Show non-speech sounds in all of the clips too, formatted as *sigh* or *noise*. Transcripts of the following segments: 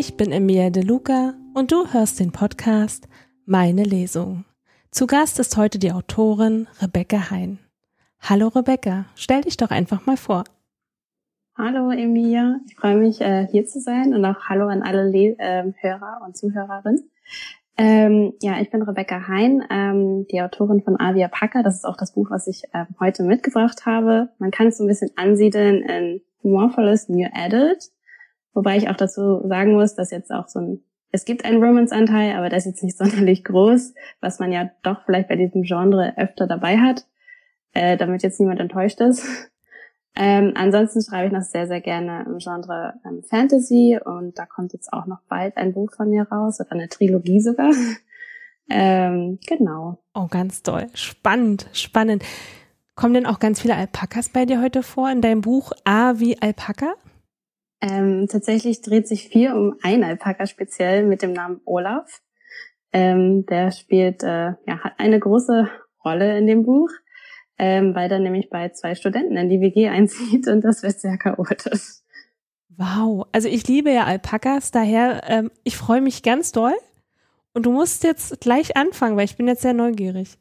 Ich bin Emilia De Luca und du hörst den Podcast Meine Lesung. Zu Gast ist heute die Autorin Rebecca Hein. Hallo Rebecca, stell dich doch einfach mal vor. Hallo Emilia, ich freue mich äh, hier zu sein und auch Hallo an alle Le äh, Hörer und Zuhörerinnen. Ähm, ja, ich bin Rebecca Hein, ähm, die Autorin von Avia Packer. Das ist auch das Buch, was ich ähm, heute mitgebracht habe. Man kann es so ein bisschen ansiedeln in humorvolles New Adult, wobei ich auch dazu sagen muss, dass jetzt auch so ein, es gibt einen Romance-Anteil, aber der ist jetzt nicht *laughs* sonderlich groß, was man ja doch vielleicht bei diesem Genre öfter dabei hat, äh, damit jetzt niemand enttäuscht ist. *laughs* Ähm, ansonsten schreibe ich noch sehr, sehr gerne im Genre ähm, Fantasy und da kommt jetzt auch noch bald ein Buch von mir raus oder eine Trilogie sogar. *laughs* ähm, genau. Oh, ganz toll. Spannend, spannend. Kommen denn auch ganz viele Alpakas bei dir heute vor in deinem Buch A wie Alpaka? Ähm, tatsächlich dreht sich viel um ein Alpaka speziell mit dem Namen Olaf. Ähm, der spielt, äh, ja, hat eine große Rolle in dem Buch ähm, weil dann nämlich bei zwei Studenten in die WG *laughs* einzieht und das wird sehr chaotisch. Wow, also ich liebe ja Alpakas, daher ähm, ich freue mich ganz doll. Und du musst jetzt gleich anfangen, weil ich bin jetzt sehr neugierig.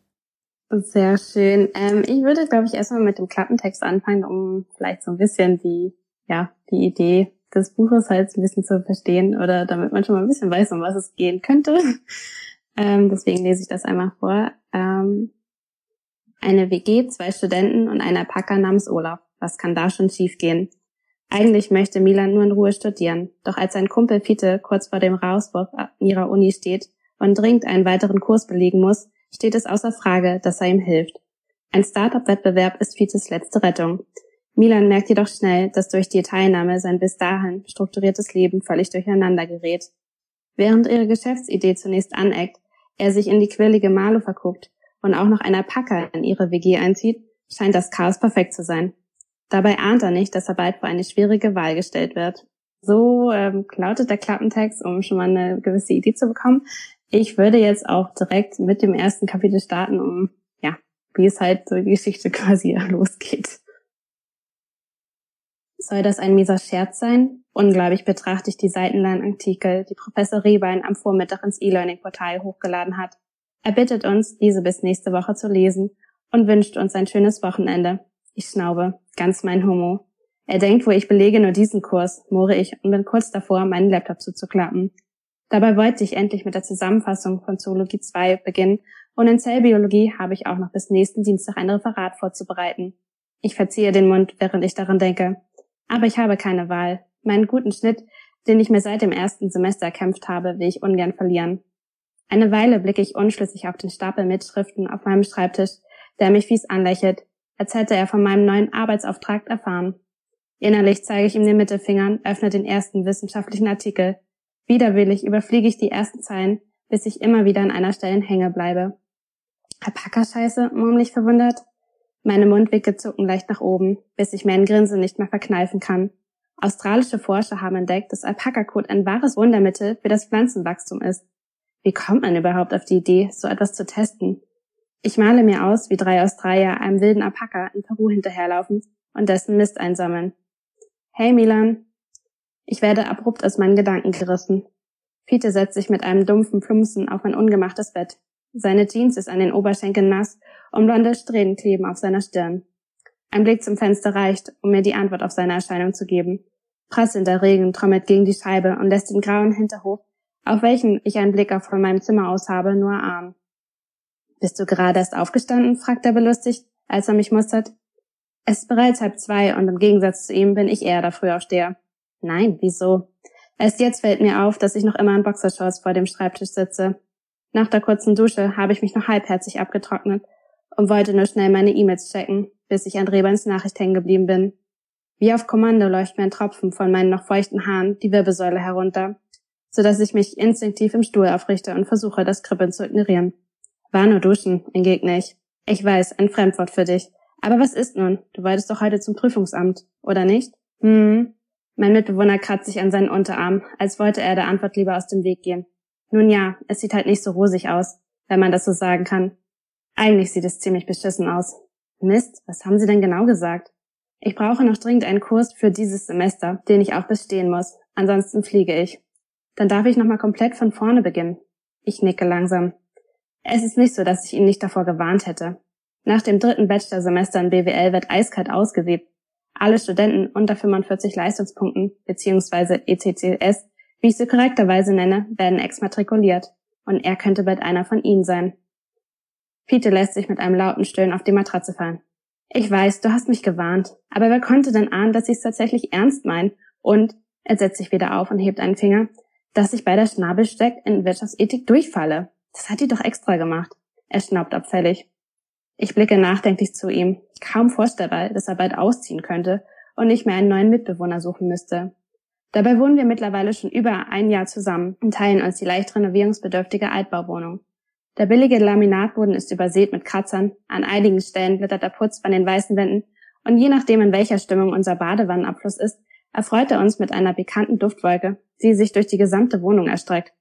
Sehr schön. Ähm, ich würde, glaube ich, erstmal mit dem Klappentext anfangen, um vielleicht so ein bisschen die, ja, die Idee des Buches halt ein bisschen zu verstehen oder damit man schon mal ein bisschen weiß, um was es gehen könnte. *laughs* Ähm, deswegen lese ich das einmal vor. Ähm, eine WG, zwei Studenten und ein Alpaka namens Olaf. Was kann da schon schiefgehen? Eigentlich möchte Milan nur in Ruhe studieren, doch als sein Kumpel Fiete kurz vor dem Rauswurf ihrer Uni steht und dringend einen weiteren Kurs belegen muss, steht es außer Frage, dass er ihm hilft. Ein Startup-Wettbewerb ist Fietes letzte Rettung. Milan merkt jedoch schnell, dass durch die Teilnahme sein bis dahin strukturiertes Leben völlig durcheinander gerät. Während ihre Geschäftsidee zunächst aneckt, er sich in die quirlige Malo verguckt, und auch noch einer Packer in ihre WG einzieht, scheint das Chaos perfekt zu sein. Dabei ahnt er nicht, dass er bald vor eine schwierige Wahl gestellt wird. So ähm, lautet der Klappentext, um schon mal eine gewisse Idee zu bekommen. Ich würde jetzt auch direkt mit dem ersten Kapitel starten, um ja, wie es halt so die Geschichte quasi *laughs* losgeht. Soll das ein mieser Scherz sein? Unglaublich betrachte ich die seitenlangen Artikel, die Professor Rehbein am Vormittag ins E-Learning-Portal hochgeladen hat. Er bittet uns, diese bis nächste Woche zu lesen und wünscht uns ein schönes Wochenende. Ich schnaube, ganz mein Homo. Er denkt wo ich belege nur diesen Kurs, moore ich und bin kurz davor, meinen Laptop zuzuklappen. Dabei wollte ich endlich mit der Zusammenfassung von Zoologie 2 beginnen und in Zellbiologie habe ich auch noch bis nächsten Dienstag ein Referat vorzubereiten. Ich verziehe den Mund, während ich daran denke. Aber ich habe keine Wahl. Meinen guten Schnitt, den ich mir seit dem ersten Semester erkämpft habe, will ich ungern verlieren. Eine Weile blicke ich unschlüssig auf den Stapel Mitschriften auf meinem Schreibtisch, der mich fies anlächelt, als hätte er von meinem neuen Arbeitsauftrag erfahren. Innerlich zeige ich ihm den Mittelfingern, öffne den ersten wissenschaftlichen Artikel. Widerwillig überfliege ich die ersten Zeilen, bis ich immer wieder an einer Stelle hänge bleibe. Alpaka-Scheiße, murmlich verwundert. Meine Mundwinkel zucken leicht nach oben, bis ich mir ein Grinsen nicht mehr verkneifen kann. Australische Forscher haben entdeckt, dass Alpaka-Kot ein wahres Wundermittel für das Pflanzenwachstum ist. Wie kommt man überhaupt auf die Idee, so etwas zu testen? Ich male mir aus, wie drei Australier einem wilden Alpaka in Peru hinterherlaufen und dessen Mist einsammeln. Hey Milan. Ich werde abrupt aus meinen Gedanken gerissen. Fiete setzt sich mit einem dumpfen Plumpsen auf mein ungemachtes Bett. Seine Jeans ist an den Oberschenkeln nass und blonde Strähnen kleben auf seiner Stirn. Ein Blick zum Fenster reicht, um mir die Antwort auf seine Erscheinung zu geben. Prasselnder Regen trommelt gegen die Scheibe und lässt den grauen Hinterhof auf welchen ich einen Blick auf von meinem Zimmer aus habe, nur ahnen. Bist du gerade erst aufgestanden? fragt er belustigt, als er mich mustert. Es ist bereits halb zwei und im Gegensatz zu ihm bin ich eher der Frühaufsteher. Nein, wieso? Erst jetzt fällt mir auf, dass ich noch immer in Boxershorts vor dem Schreibtisch sitze. Nach der kurzen Dusche habe ich mich noch halbherzig abgetrocknet und wollte nur schnell meine E-Mails checken, bis ich an Rebans Nachricht hängen geblieben bin. Wie auf Kommando läuft mir ein Tropfen von meinen noch feuchten Haaren die Wirbelsäule herunter so dass ich mich instinktiv im Stuhl aufrichte und versuche, das Kribbeln zu ignorieren. War nur duschen, entgegne ich. Ich weiß, ein Fremdwort für dich. Aber was ist nun? Du wolltest doch heute zum Prüfungsamt, oder nicht? Hm. Mein Mitbewohner kratzt sich an seinen Unterarm, als wollte er der Antwort lieber aus dem Weg gehen. Nun ja, es sieht halt nicht so rosig aus, wenn man das so sagen kann. Eigentlich sieht es ziemlich beschissen aus. Mist, was haben Sie denn genau gesagt? Ich brauche noch dringend einen Kurs für dieses Semester, den ich auch bestehen muss. Ansonsten fliege ich. Dann darf ich nochmal komplett von vorne beginnen. Ich nicke langsam. Es ist nicht so, dass ich ihn nicht davor gewarnt hätte. Nach dem dritten Bachelorsemester in BWL wird eiskalt ausgesiebt. Alle Studenten unter 45 Leistungspunkten bzw. ECCS, wie ich sie korrekterweise nenne, werden exmatrikuliert. Und er könnte bald einer von ihnen sein. Pete lässt sich mit einem lauten Stöhnen auf die Matratze fallen. Ich weiß, du hast mich gewarnt, aber wer konnte denn ahnen, dass ich es tatsächlich ernst meine? Und, er setzt sich wieder auf und hebt einen Finger, dass ich bei der Schnabelsteck in Wirtschaftsethik durchfalle. Das hat die doch extra gemacht. Er schnaubt abfällig. Ich blicke nachdenklich zu ihm, kaum vorstellbar, dass er bald ausziehen könnte und nicht mehr einen neuen Mitbewohner suchen müsste. Dabei wohnen wir mittlerweile schon über ein Jahr zusammen und teilen uns die leicht renovierungsbedürftige Altbauwohnung. Der billige Laminatboden ist übersät mit Kratzern, an einigen Stellen blättert der Putz von den weißen Wänden und je nachdem, in welcher Stimmung unser Badewannenabfluss ist, erfreut er uns mit einer pikanten Duftwolke, die sich durch die gesamte Wohnung erstreckt.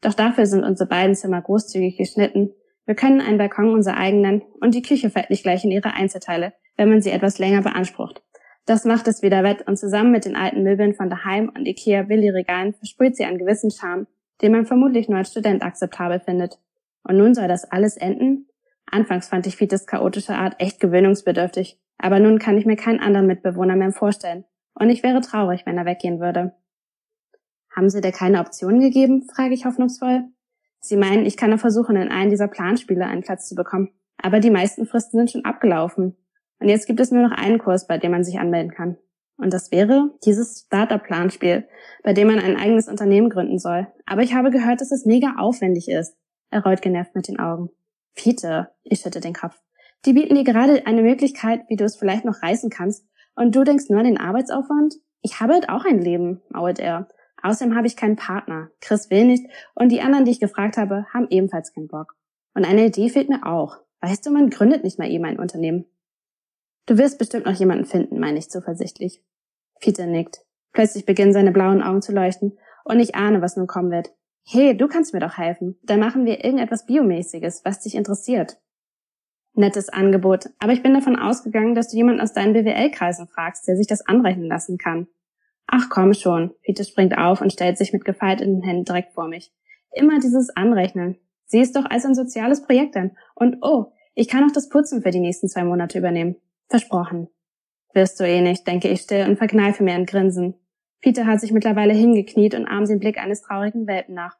Doch dafür sind unsere beiden Zimmer großzügig geschnitten. Wir können einen Balkon unser eigen nennen und die Küche fällt nicht gleich in ihre Einzelteile, wenn man sie etwas länger beansprucht. Das macht es wieder wett und zusammen mit den alten Möbeln von daheim und Ikea Billy-Regalen versprüht sie einen gewissen Charme, den man vermutlich nur als Student akzeptabel findet. Und nun soll das alles enden? Anfangs fand ich Fites chaotische Art echt gewöhnungsbedürftig, aber nun kann ich mir keinen anderen Mitbewohner mehr vorstellen. Und ich wäre traurig, wenn er weggehen würde. Haben Sie dir keine Optionen gegeben? frage ich hoffnungsvoll. Sie meinen, ich kann noch versuchen, in einen dieser Planspiele einen Platz zu bekommen. Aber die meisten Fristen sind schon abgelaufen. Und jetzt gibt es nur noch einen Kurs, bei dem man sich anmelden kann. Und das wäre dieses Startup-Planspiel, bei dem man ein eigenes Unternehmen gründen soll. Aber ich habe gehört, dass es mega aufwendig ist. Er rollt genervt mit den Augen. Fiete, ich schütte den Kopf. Die bieten dir gerade eine Möglichkeit, wie du es vielleicht noch reißen kannst, und du denkst nur an den Arbeitsaufwand? Ich habe halt auch ein Leben, mauert er. Außerdem habe ich keinen Partner. Chris will nicht, und die anderen, die ich gefragt habe, haben ebenfalls keinen Bock. Und eine Idee fehlt mir auch. Weißt du, man gründet nicht mal eben ein Unternehmen. Du wirst bestimmt noch jemanden finden, meine ich zuversichtlich. Peter nickt. Plötzlich beginnen seine blauen Augen zu leuchten, und ich ahne, was nun kommen wird. Hey, du kannst mir doch helfen. Dann machen wir irgendetwas Biomäßiges, was dich interessiert. Nettes Angebot, aber ich bin davon ausgegangen, dass du jemanden aus deinen BWL-Kreisen fragst, der sich das anrechnen lassen kann. Ach komm schon. Peter springt auf und stellt sich mit gefalteten Händen direkt vor mich. Immer dieses Anrechnen. Sieh es doch als ein soziales Projekt an. Und oh, ich kann auch das Putzen für die nächsten zwei Monate übernehmen. Versprochen. Wirst du eh nicht, denke ich still und verkneife mir ein Grinsen. Peter hat sich mittlerweile hingekniet und ahmt den Blick eines traurigen Welpen nach.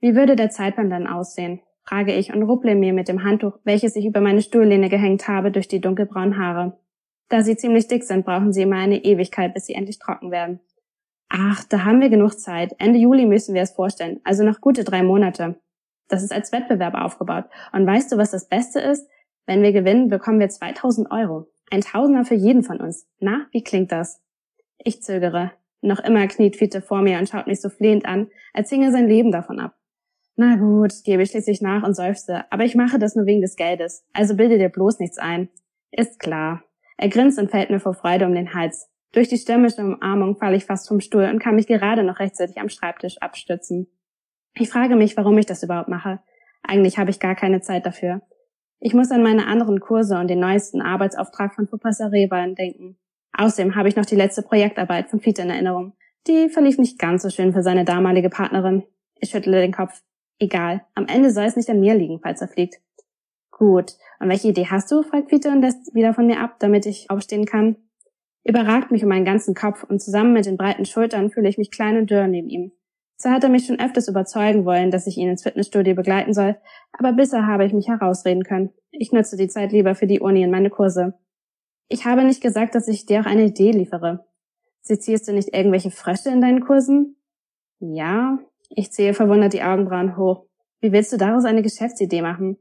Wie würde der Zeitplan dann aussehen? frage ich und rupple mir mit dem Handtuch, welches ich über meine Stuhllehne gehängt habe, durch die dunkelbraunen Haare. Da sie ziemlich dick sind, brauchen sie immer eine Ewigkeit, bis sie endlich trocken werden. Ach, da haben wir genug Zeit. Ende Juli müssen wir es vorstellen, also noch gute drei Monate. Das ist als Wettbewerb aufgebaut. Und weißt du, was das Beste ist? Wenn wir gewinnen, bekommen wir 2000 Euro. Ein Tausender für jeden von uns. Na, wie klingt das? Ich zögere. Noch immer kniet Fiete vor mir und schaut mich so flehend an, als hinge sein Leben davon ab. Na gut, gebe ich schließlich nach und seufze, aber ich mache das nur wegen des Geldes, also bilde dir bloß nichts ein. Ist klar. Er grinst und fällt mir vor Freude um den Hals. Durch die stürmische Umarmung falle ich fast vom Stuhl und kann mich gerade noch rechtzeitig am Schreibtisch abstützen. Ich frage mich, warum ich das überhaupt mache. Eigentlich habe ich gar keine Zeit dafür. Ich muss an meine anderen Kurse und den neuesten Arbeitsauftrag von Professor Rehbein denken. Außerdem habe ich noch die letzte Projektarbeit von Peter in Erinnerung. Die verlief nicht ganz so schön für seine damalige Partnerin. Ich schüttle den Kopf. Egal. Am Ende soll es nicht an mir liegen, falls er fliegt. Gut. Und welche Idee hast du? fragt Peter und lässt wieder von mir ab, damit ich aufstehen kann. Überragt mich um meinen ganzen Kopf und zusammen mit den breiten Schultern fühle ich mich klein und dürr neben ihm. Zwar hat er mich schon öfters überzeugen wollen, dass ich ihn ins Fitnessstudio begleiten soll, aber bisher habe ich mich herausreden können. Ich nutze die Zeit lieber für die Uni und meine Kurse. Ich habe nicht gesagt, dass ich dir auch eine Idee liefere. Sezierst du nicht irgendwelche Frösche in deinen Kursen? Ja, ich ziehe verwundert die Augenbrauen hoch. Wie willst du daraus eine Geschäftsidee machen?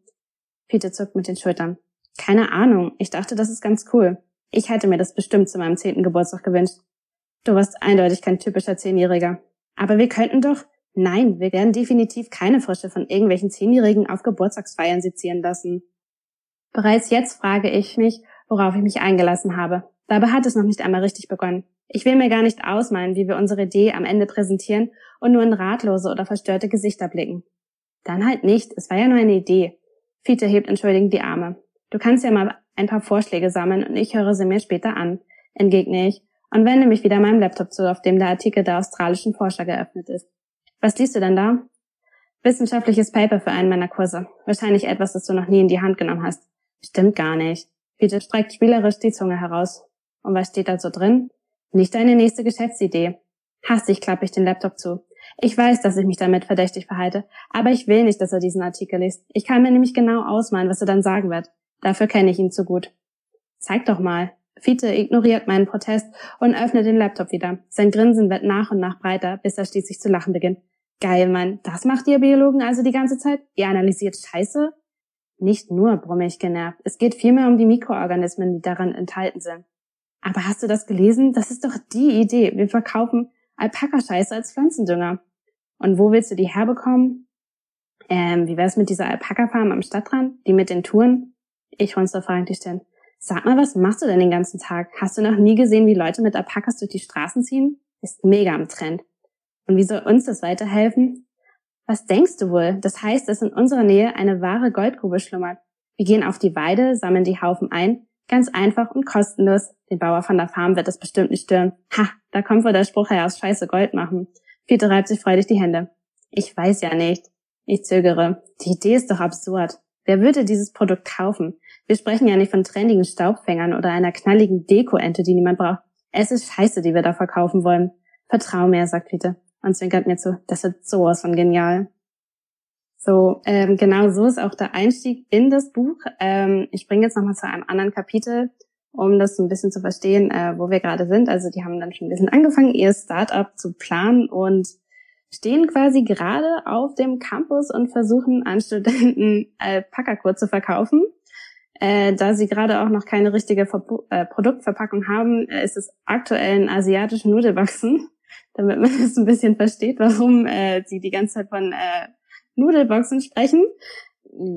Peter zuckt mit den Schultern. Keine Ahnung. Ich dachte, das ist ganz cool. Ich hätte mir das bestimmt zu meinem zehnten Geburtstag gewünscht. Du warst eindeutig kein typischer Zehnjähriger. Aber wir könnten doch... Nein, wir werden definitiv keine Frische von irgendwelchen Zehnjährigen auf Geburtstagsfeiern sezieren lassen. Bereits jetzt frage ich mich, worauf ich mich eingelassen habe. Dabei hat es noch nicht einmal richtig begonnen. Ich will mir gar nicht ausmalen, wie wir unsere Idee am Ende präsentieren und nur in ratlose oder verstörte Gesichter blicken. Dann halt nicht, es war ja nur eine Idee. Fiete hebt entschuldigend die Arme. Du kannst ja mal ein paar Vorschläge sammeln und ich höre sie mir später an. entgegne ich und wende mich wieder meinem Laptop zu, auf dem der Artikel der australischen Forscher geöffnet ist. Was liest du denn da? Wissenschaftliches Paper für einen meiner Kurse. Wahrscheinlich etwas, das du noch nie in die Hand genommen hast. Stimmt gar nicht. Peter streckt spielerisch die Zunge heraus. Und was steht da so drin? Nicht deine nächste Geschäftsidee. Hastig klappe ich den Laptop zu. Ich weiß, dass ich mich damit verdächtig verhalte, aber ich will nicht, dass er diesen Artikel liest. Ich kann mir nämlich genau ausmalen, was er dann sagen wird. Dafür kenne ich ihn zu gut. Zeig doch mal. Fiete ignoriert meinen Protest und öffnet den Laptop wieder. Sein Grinsen wird nach und nach breiter, bis er schließlich zu lachen beginnt. Geil, Mann. Das macht ihr Biologen also die ganze Zeit? Ihr analysiert Scheiße? Nicht nur, brumme ich genervt. Es geht vielmehr um die Mikroorganismen, die daran enthalten sind. Aber hast du das gelesen? Das ist doch die Idee. Wir verkaufen Alpaka-Scheiße als Pflanzendünger. Und wo willst du die herbekommen? Ähm, wie wär's mit dieser Alpaka-Farm am Stadtrand? Die mit den Touren? Ich runzel fragend die Stirn. Sag mal, was machst du denn den ganzen Tag? Hast du noch nie gesehen, wie Leute mit Alpakas durch die Straßen ziehen? Ist mega am Trend. Und wie soll uns das weiterhelfen? Was denkst du wohl? Das heißt, dass in unserer Nähe eine wahre Goldgrube schlummert. Wir gehen auf die Weide, sammeln die Haufen ein, ganz einfach und kostenlos. Den Bauer von der Farm wird das bestimmt nicht stören. Ha, da kommt wohl der Spruch her aus Scheiße Gold machen. Peter reibt sich freudig die Hände. Ich weiß ja nicht. Ich zögere. Die Idee ist doch absurd. Wer würde dieses Produkt kaufen? Wir sprechen ja nicht von trendigen Staubfängern oder einer knalligen Deko-Ente, die niemand braucht. Es ist Scheiße, die wir da verkaufen wollen. Vertrau mir, sagt Peter und zwinkert mir zu. Das wird sowas von genial. So, ähm, genau so ist auch der Einstieg in das Buch. Ähm, ich springe jetzt nochmal zu einem anderen Kapitel, um das so ein bisschen zu verstehen, äh, wo wir gerade sind. Also die haben dann schon ein bisschen angefangen, ihr Startup zu planen und stehen quasi gerade auf dem Campus und versuchen an Studenten Alpaka-Kur zu verkaufen. Äh, da sie gerade auch noch keine richtige Verpu äh, Produktverpackung haben, äh, ist es aktuell ein asiatischen Nudelwachsen, *laughs* damit man es ein bisschen versteht, warum äh, sie die ganze Zeit von äh, Nudelboxen sprechen.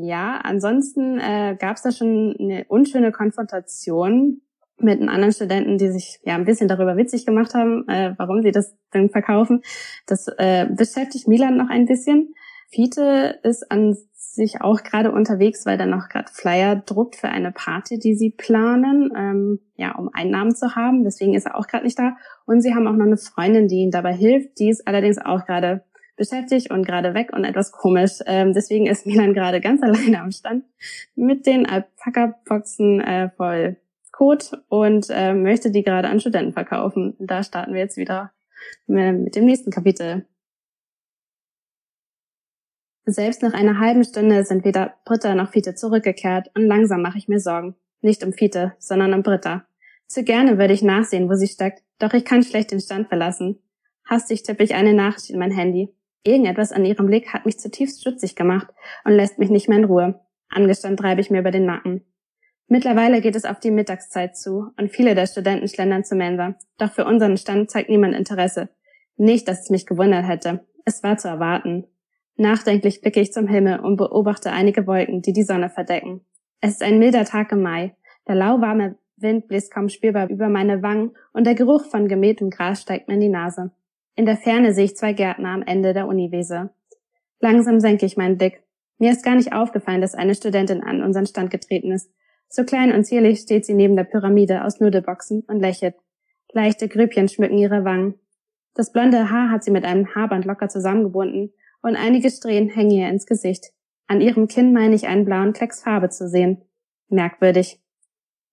Ja, ansonsten äh, gab es da schon eine unschöne Konfrontation mit einem anderen Studenten, die sich ja ein bisschen darüber witzig gemacht haben, äh, warum sie das denn verkaufen. Das äh, beschäftigt Milan noch ein bisschen. Fiete ist an sich auch gerade unterwegs, weil er noch gerade Flyer druckt für eine Party, die sie planen, ähm, ja, um Einnahmen zu haben. Deswegen ist er auch gerade nicht da. Und sie haben auch noch eine Freundin, die ihnen dabei hilft. Die ist allerdings auch gerade beschäftigt und gerade weg und etwas komisch. Ähm, deswegen ist *laughs* Milan gerade ganz alleine am Stand mit den Alpaka-Boxen äh, voll Code und äh, möchte die gerade an Studenten verkaufen. Da starten wir jetzt wieder mit dem nächsten Kapitel. Selbst nach einer halben Stunde sind weder Britta noch Fiete zurückgekehrt und langsam mache ich mir Sorgen. Nicht um Fiete, sondern um Britta. Zu gerne würde ich nachsehen, wo sie steckt, doch ich kann schlecht den Stand verlassen. Hastig tippe ich eine Nachricht in mein Handy. Irgendetwas an ihrem Blick hat mich zutiefst stutzig gemacht und lässt mich nicht mehr in Ruhe. Angestand treibe ich mir über den Nacken. Mittlerweile geht es auf die Mittagszeit zu und viele der Studenten schlendern zur Mensa. Doch für unseren Stand zeigt niemand Interesse. Nicht, dass es mich gewundert hätte. Es war zu erwarten. Nachdenklich blicke ich zum Himmel und beobachte einige Wolken, die die Sonne verdecken. Es ist ein milder Tag im Mai. Der lauwarme Wind bläst kaum spürbar über meine Wangen und der Geruch von gemähtem Gras steigt mir in die Nase. In der Ferne sehe ich zwei Gärtner am Ende der Uniwiese. Langsam senke ich meinen Blick. Mir ist gar nicht aufgefallen, dass eine Studentin an unseren Stand getreten ist. So klein und zierlich steht sie neben der Pyramide aus Nudelboxen und lächelt. Leichte Grübchen schmücken ihre Wangen. Das blonde Haar hat sie mit einem Haarband locker zusammengebunden und einige Strähnen hängen ihr ins Gesicht. An ihrem Kinn meine ich einen blauen Klecks Farbe zu sehen. Merkwürdig.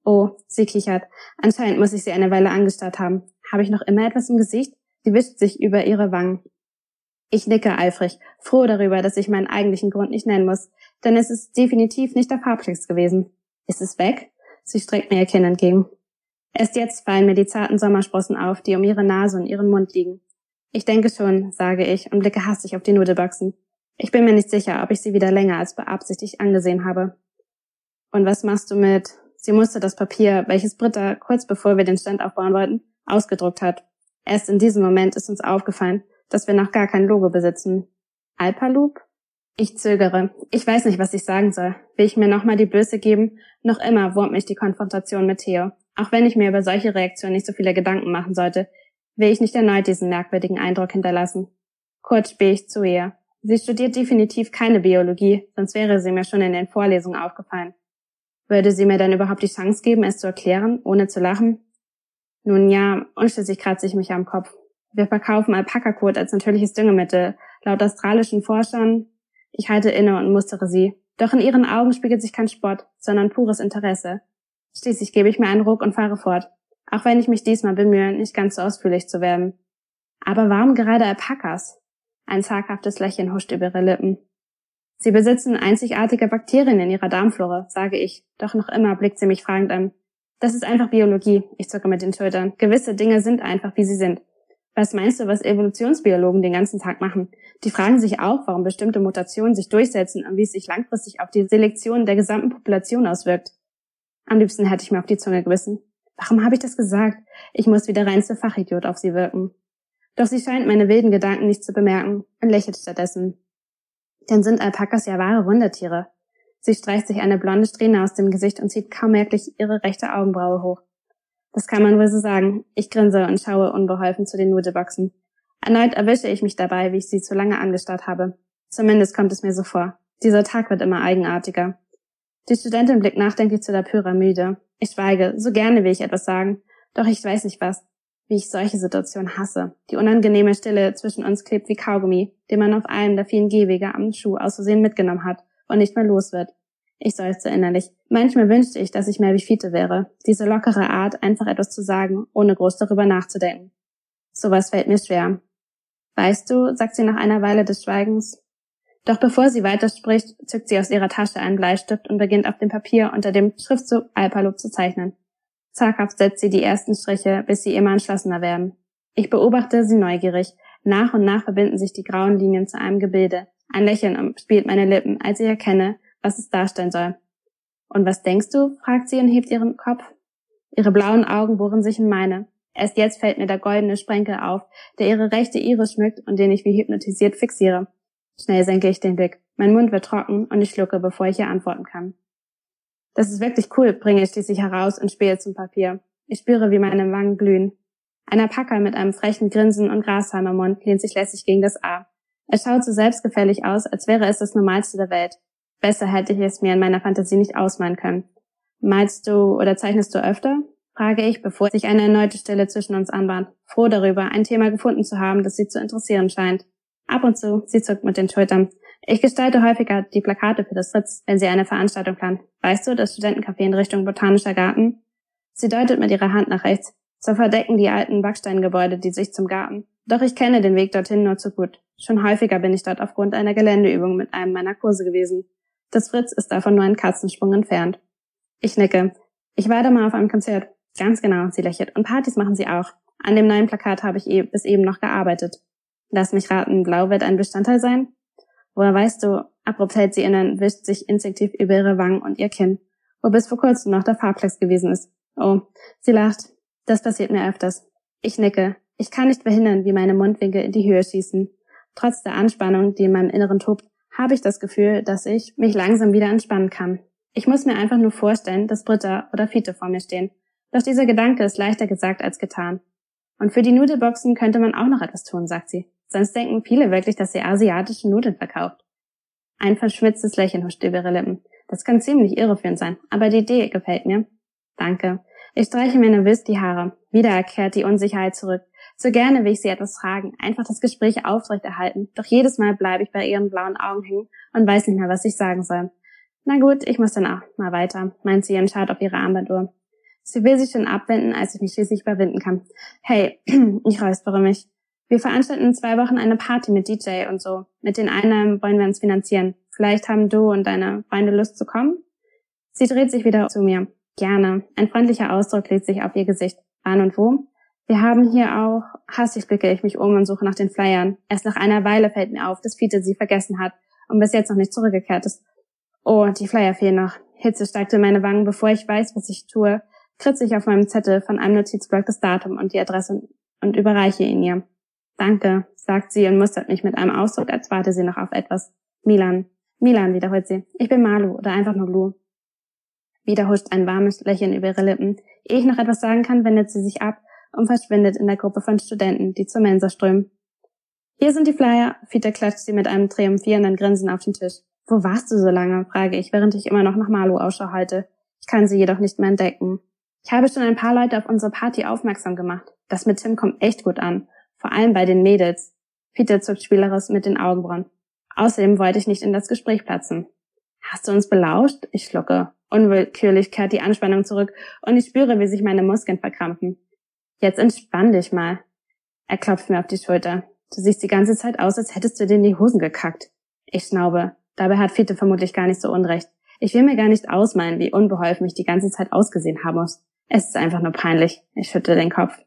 Oh, sie kichert. Anscheinend muss ich sie eine Weile angestarrt haben. Habe ich noch immer etwas im Gesicht? Sie wischt sich über ihre Wangen. Ich nicke eifrig, froh darüber, dass ich meinen eigentlichen Grund nicht nennen muss, denn es ist definitiv nicht der Farbklecks gewesen. Ist es weg? Sie streckt mir ihr Kinn entgegen. Erst jetzt fallen mir die zarten Sommersprossen auf, die um ihre Nase und ihren Mund liegen. Ich denke schon, sage ich und blicke hastig auf die Nudelboxen. Ich bin mir nicht sicher, ob ich sie wieder länger als beabsichtigt angesehen habe. Und was machst du mit? Sie musste das Papier, welches Britta kurz bevor wir den Stand aufbauen wollten, ausgedruckt hat. Erst in diesem Moment ist uns aufgefallen, dass wir noch gar kein Logo besitzen. Alpaloop? Ich zögere. Ich weiß nicht, was ich sagen soll. Will ich mir nochmal die Böse geben? Noch immer wurmt mich die Konfrontation mit Theo. Auch wenn ich mir über solche Reaktionen nicht so viele Gedanken machen sollte, will ich nicht erneut diesen merkwürdigen Eindruck hinterlassen. Kurz spähe ich zu ihr. Sie studiert definitiv keine Biologie, sonst wäre sie mir schon in den Vorlesungen aufgefallen. Würde sie mir dann überhaupt die Chance geben, es zu erklären, ohne zu lachen? Nun ja, unschließlich kratze ich mich am Kopf. Wir verkaufen Alpakakot als natürliches Düngemittel. Laut australischen Forschern. Ich halte inne und mustere sie. Doch in ihren Augen spiegelt sich kein Spott, sondern pures Interesse. Schließlich gebe ich mir einen Ruck und fahre fort. Auch wenn ich mich diesmal bemühe, nicht ganz so ausführlich zu werden. Aber warum gerade Alpakas? Ein zaghaftes Lächeln huscht über ihre Lippen. Sie besitzen einzigartige Bakterien in ihrer Darmflora, sage ich. Doch noch immer blickt sie mich fragend an. Das ist einfach Biologie. Ich zucke mit den Schultern. Gewisse Dinge sind einfach, wie sie sind. Was meinst du, was Evolutionsbiologen den ganzen Tag machen? Die fragen sich auch, warum bestimmte Mutationen sich durchsetzen und wie es sich langfristig auf die Selektion der gesamten Population auswirkt. Am liebsten hätte ich mir auf die Zunge gewissen. Warum habe ich das gesagt? Ich muss wie der reinste Fachidiot auf sie wirken. Doch sie scheint meine wilden Gedanken nicht zu bemerken und lächelt stattdessen. Denn sind Alpakas ja wahre Wundertiere. Sie streicht sich eine blonde Strähne aus dem Gesicht und zieht kaum merklich ihre rechte Augenbraue hoch. Das kann man wohl so sagen. Ich grinse und schaue unbeholfen zu den Nudelboxen. Erneut erwische ich mich dabei, wie ich sie zu lange angestarrt habe. Zumindest kommt es mir so vor. Dieser Tag wird immer eigenartiger. Die Studentin blickt nachdenklich zu der Pyramide. Ich schweige, so gerne will ich etwas sagen, doch ich weiß nicht was wie ich solche Situationen hasse. Die unangenehme Stille zwischen uns klebt wie Kaugummi, den man auf einem der vielen Gehwege am Schuh aus Versehen mitgenommen hat und nicht mehr los wird. Ich seufze innerlich. Manchmal wünschte ich, dass ich mehr wie Fiete wäre. Diese lockere Art, einfach etwas zu sagen, ohne groß darüber nachzudenken. Sowas fällt mir schwer. Weißt du, sagt sie nach einer Weile des Schweigens. Doch bevor sie weiterspricht, zückt sie aus ihrer Tasche einen Bleistift und beginnt auf dem Papier unter dem Schriftzug Alpaloop zu zeichnen. Zaghaft setzt sie die ersten Striche, bis sie immer entschlossener werden. Ich beobachte sie neugierig. Nach und nach verbinden sich die grauen Linien zu einem Gebilde. Ein Lächeln umspielt meine Lippen, als ich erkenne, was es darstellen soll. Und was denkst du? fragt sie und hebt ihren Kopf. Ihre blauen Augen bohren sich in meine. Erst jetzt fällt mir der goldene Sprenkel auf, der ihre rechte Iris schmückt und den ich wie hypnotisiert fixiere. Schnell senke ich den Blick. Mein Mund wird trocken und ich schlucke, bevor ich ihr antworten kann. Das ist wirklich cool, bringe ich schließlich heraus und spähe zum Papier. Ich spüre, wie meine Wangen glühen. Einer Packer mit einem frechen Grinsen und Grashalm im Mund lehnt sich lässig gegen das A. Er schaut so selbstgefällig aus, als wäre es das Normalste der Welt. Besser hätte ich es mir in meiner Fantasie nicht ausmalen können. Malst du oder zeichnest du öfter? frage ich, bevor sich eine erneute Stille zwischen uns anbahnt, froh darüber, ein Thema gefunden zu haben, das sie zu interessieren scheint. Ab und zu, sie zuckt mit den Schultern. Ich gestalte häufiger die Plakate für das Fritz, wenn sie eine Veranstaltung planen. Weißt du, das Studentencafé in Richtung Botanischer Garten? Sie deutet mit ihrer Hand nach rechts. So verdecken die alten Backsteingebäude die Sicht zum Garten. Doch ich kenne den Weg dorthin nur zu gut. Schon häufiger bin ich dort aufgrund einer Geländeübung mit einem meiner Kurse gewesen. Das Fritz ist davon nur ein Katzensprung entfernt. Ich nicke. Ich war da mal auf einem Konzert. Ganz genau, sie lächelt. Und Partys machen sie auch. An dem neuen Plakat habe ich e- bis eben noch gearbeitet. Lass mich raten, Blau wird ein Bestandteil sein? Woher weißt du, abrupt hält sie innen, wischt sich instinktiv über ihre Wangen und ihr Kinn, wo bis vor kurzem noch der Farbplex gewesen ist. Oh, sie lacht. Das passiert mir öfters. Ich nicke. Ich kann nicht verhindern, wie meine Mundwinkel in die Höhe schießen. Trotz der Anspannung, die in meinem Inneren tobt, habe ich das Gefühl, dass ich mich langsam wieder entspannen kann. Ich muss mir einfach nur vorstellen, dass Britta oder Fiete vor mir stehen. Doch dieser Gedanke ist leichter gesagt als getan. Und für die Nudelboxen könnte man auch noch etwas tun, sagt sie. Sonst denken viele wirklich, dass sie asiatische Nudeln verkauft. Ein verschmitztes Lächeln huscht über ihre Lippen. Das kann ziemlich irreführend sein, aber die Idee gefällt mir. Danke. Ich streiche mir nervös die Haare. Wieder kehrt die Unsicherheit zurück. So gerne will ich sie etwas fragen, einfach das Gespräch aufrechterhalten. Doch jedes Mal bleibe ich bei ihren blauen Augen hängen und weiß nicht mehr, was ich sagen soll. Na gut, ich muss dann auch mal weiter, meint sie und schaut auf ihre Armbanduhr. Sie will sich schon abwenden, als ich mich schließlich überwinden kann. Hey, *clears throat* ich räuspere mich. Wir veranstalten in zwei Wochen eine Party mit DJ und so. Mit den Einnahmen wollen wir uns finanzieren. Vielleicht haben du und deine Freunde Lust zu kommen? Sie dreht sich wieder zu mir. Gerne. Ein freundlicher Ausdruck legt sich auf ihr Gesicht. Wann und wo? Wir haben hier auch, hastig blicke ich mich um und suche nach den Flyern. Erst nach einer Weile fällt mir auf, dass Fiete sie vergessen hat und bis jetzt noch nicht zurückgekehrt ist. Oh, die Flyer fehlen noch. Hitze steigt in meine Wangen, bevor ich weiß, was ich tue, kritze ich auf meinem Zettel von einem Notizblock das Datum und die Adresse und überreiche ihn ihr. Danke, sagt sie und mustert mich mit einem Ausdruck, als warte sie noch auf etwas. Milan. Milan, wiederholt sie. Ich bin Malu oder einfach nur Lu. Wieder huscht ein warmes Lächeln über ihre Lippen. Ehe ich noch etwas sagen kann, wendet sie sich ab und verschwindet in der Gruppe von Studenten, die zur Mensa strömen. Hier sind die Flyer. Fiete klatscht sie mit einem triumphierenden Grinsen auf den Tisch. Wo warst du so lange? frage ich, während ich immer noch nach Malu Ausschau halte. Ich kann sie jedoch nicht mehr entdecken. Ich habe schon ein paar Leute auf unsere Party aufmerksam gemacht. Das mit Tim kommt echt gut an. Vor allem bei den Mädels. Peter zuckt spielerisch mit den Augenbrauen. Außerdem wollte ich nicht in das Gespräch platzen. Hast du uns belauscht? Ich schlucke. Unwillkürlich kehrt die Anspannung zurück und ich spüre, wie sich meine Muskeln verkrampfen. Jetzt entspann dich mal. Er klopft mir auf die Schulter. Du siehst die ganze Zeit aus, als hättest du dir in die Hosen gekackt. Ich schnaube. Dabei hat Fiete vermutlich gar nicht so unrecht. Ich will mir gar nicht ausmalen, wie unbeholfen ich die ganze Zeit ausgesehen haben muss. Es ist einfach nur peinlich. Ich schütte den Kopf.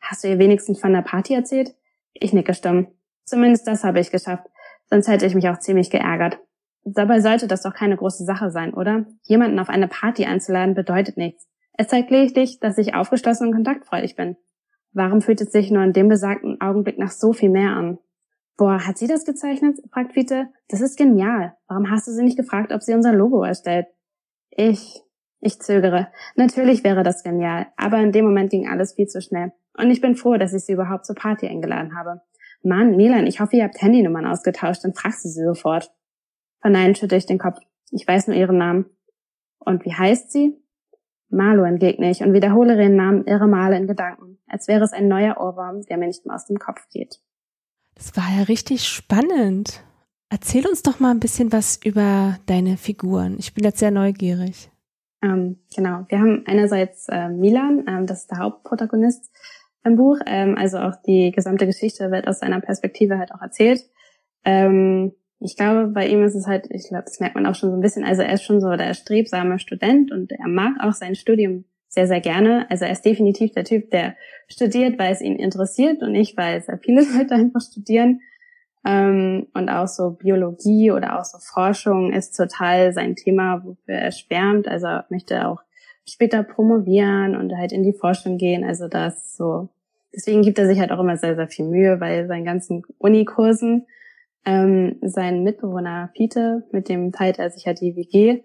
Hast du ihr wenigstens von der Party erzählt? Ich nicke stumm. Zumindest das habe ich geschafft. Sonst hätte ich mich auch ziemlich geärgert. Dabei sollte das doch keine große Sache sein, oder? Jemanden auf eine Party einzuladen bedeutet nichts. Es zeigt lediglich, dass ich aufgeschlossen und kontaktfreudig bin. Warum fühlt es sich nur in dem besagten Augenblick nach so viel mehr an? Boah, hat sie das gezeichnet? fragt Fiete. Das ist genial. Warum hast du sie nicht gefragt, ob sie unser Logo erstellt? Ich, ich zögere. Natürlich wäre das genial, aber in dem Moment ging alles viel zu schnell. Und ich bin froh, dass ich sie überhaupt zur Party eingeladen habe. Mann, Milan, ich hoffe, ihr habt Handynummern ausgetauscht, dann fragst du sie sofort. Vernein schütte ich den Kopf. Ich weiß nur ihren Namen. Und wie heißt sie? Malu entgegne ich und wiederhole ihren Namen irre Male in Gedanken, als wäre es ein neuer Ohrwurm, der mir nicht mehr aus dem Kopf geht. Das war ja richtig spannend. Erzähl uns doch mal ein bisschen was über deine Figuren. Ich bin jetzt sehr neugierig. Ähm, genau, wir haben einerseits äh, Milan, ähm, das ist der Hauptprotagonist im Buch. Ähm, also auch die gesamte Geschichte wird aus seiner Perspektive halt auch erzählt. Ähm, ich glaube, bei ihm ist es halt, ich glaube, das merkt man auch schon so ein bisschen, also er ist schon so der strebsame Student und er mag auch sein Studium sehr, sehr gerne. Also er ist definitiv der Typ, der studiert, weil es ihn interessiert und nicht, weil sehr viele *laughs* Leute einfach studieren. Ähm, und auch so Biologie oder auch so Forschung ist total sein Thema, wofür er schwärmt. Also er möchte auch später promovieren und halt in die Forschung gehen. Also das so. Deswegen gibt er sich halt auch immer sehr, sehr viel Mühe bei seinen ganzen Unikursen. Ähm, sein Mitbewohner Peter, mit dem teilt er sich halt die WG,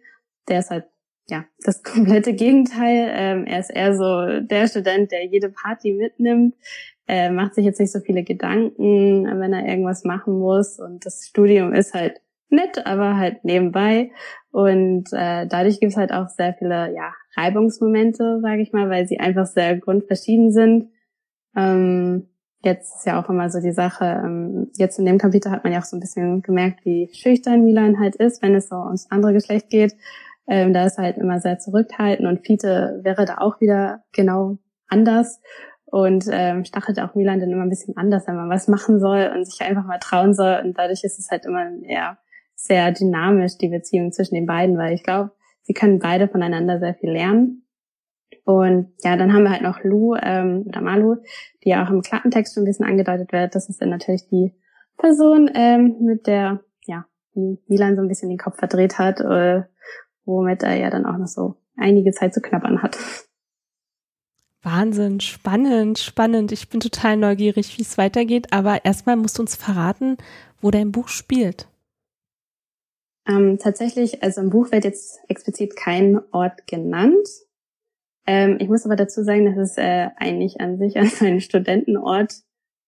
der ist halt ja, das *laughs* komplette Gegenteil. Ähm, er ist eher so der Student, der jede Party mitnimmt, äh, macht sich jetzt nicht so viele Gedanken, wenn er irgendwas machen muss. Und das Studium ist halt nett, aber halt nebenbei. Und äh, dadurch gibt es halt auch sehr viele ja, Reibungsmomente, sage ich mal, weil sie einfach sehr grundverschieden sind. Ähm, jetzt ist ja auch immer so die Sache, ähm, jetzt in dem Kapitel hat man ja auch so ein bisschen gemerkt, wie schüchtern Milan halt ist, wenn es so ums andere Geschlecht geht. Ähm, da ist halt immer sehr zurückhaltend und Fiete wäre da auch wieder genau anders und ähm, stachelt auch Milan dann immer ein bisschen anders, wenn man was machen soll und sich einfach mal trauen soll. Und dadurch ist es halt immer eher sehr dynamisch, die Beziehung zwischen den beiden, weil ich glaube, sie können beide voneinander sehr viel lernen. Und ja, dann haben wir halt noch Lu ähm, oder Malu, die ja auch im Klappentext schon ein bisschen angedeutet wird. Das ist dann natürlich die Person, ähm, mit der ja die Milan so ein bisschen den Kopf verdreht hat, äh, womit er ja dann auch noch so einige Zeit zu knabbern hat. Wahnsinn, spannend, spannend. Ich bin total neugierig, wie es weitergeht, aber erstmal musst du uns verraten, wo dein Buch spielt. Ähm, tatsächlich, also im Buch wird jetzt explizit kein Ort genannt. Ähm, ich muss aber dazu sagen, dass es äh, eigentlich an sich an meinem Studentenort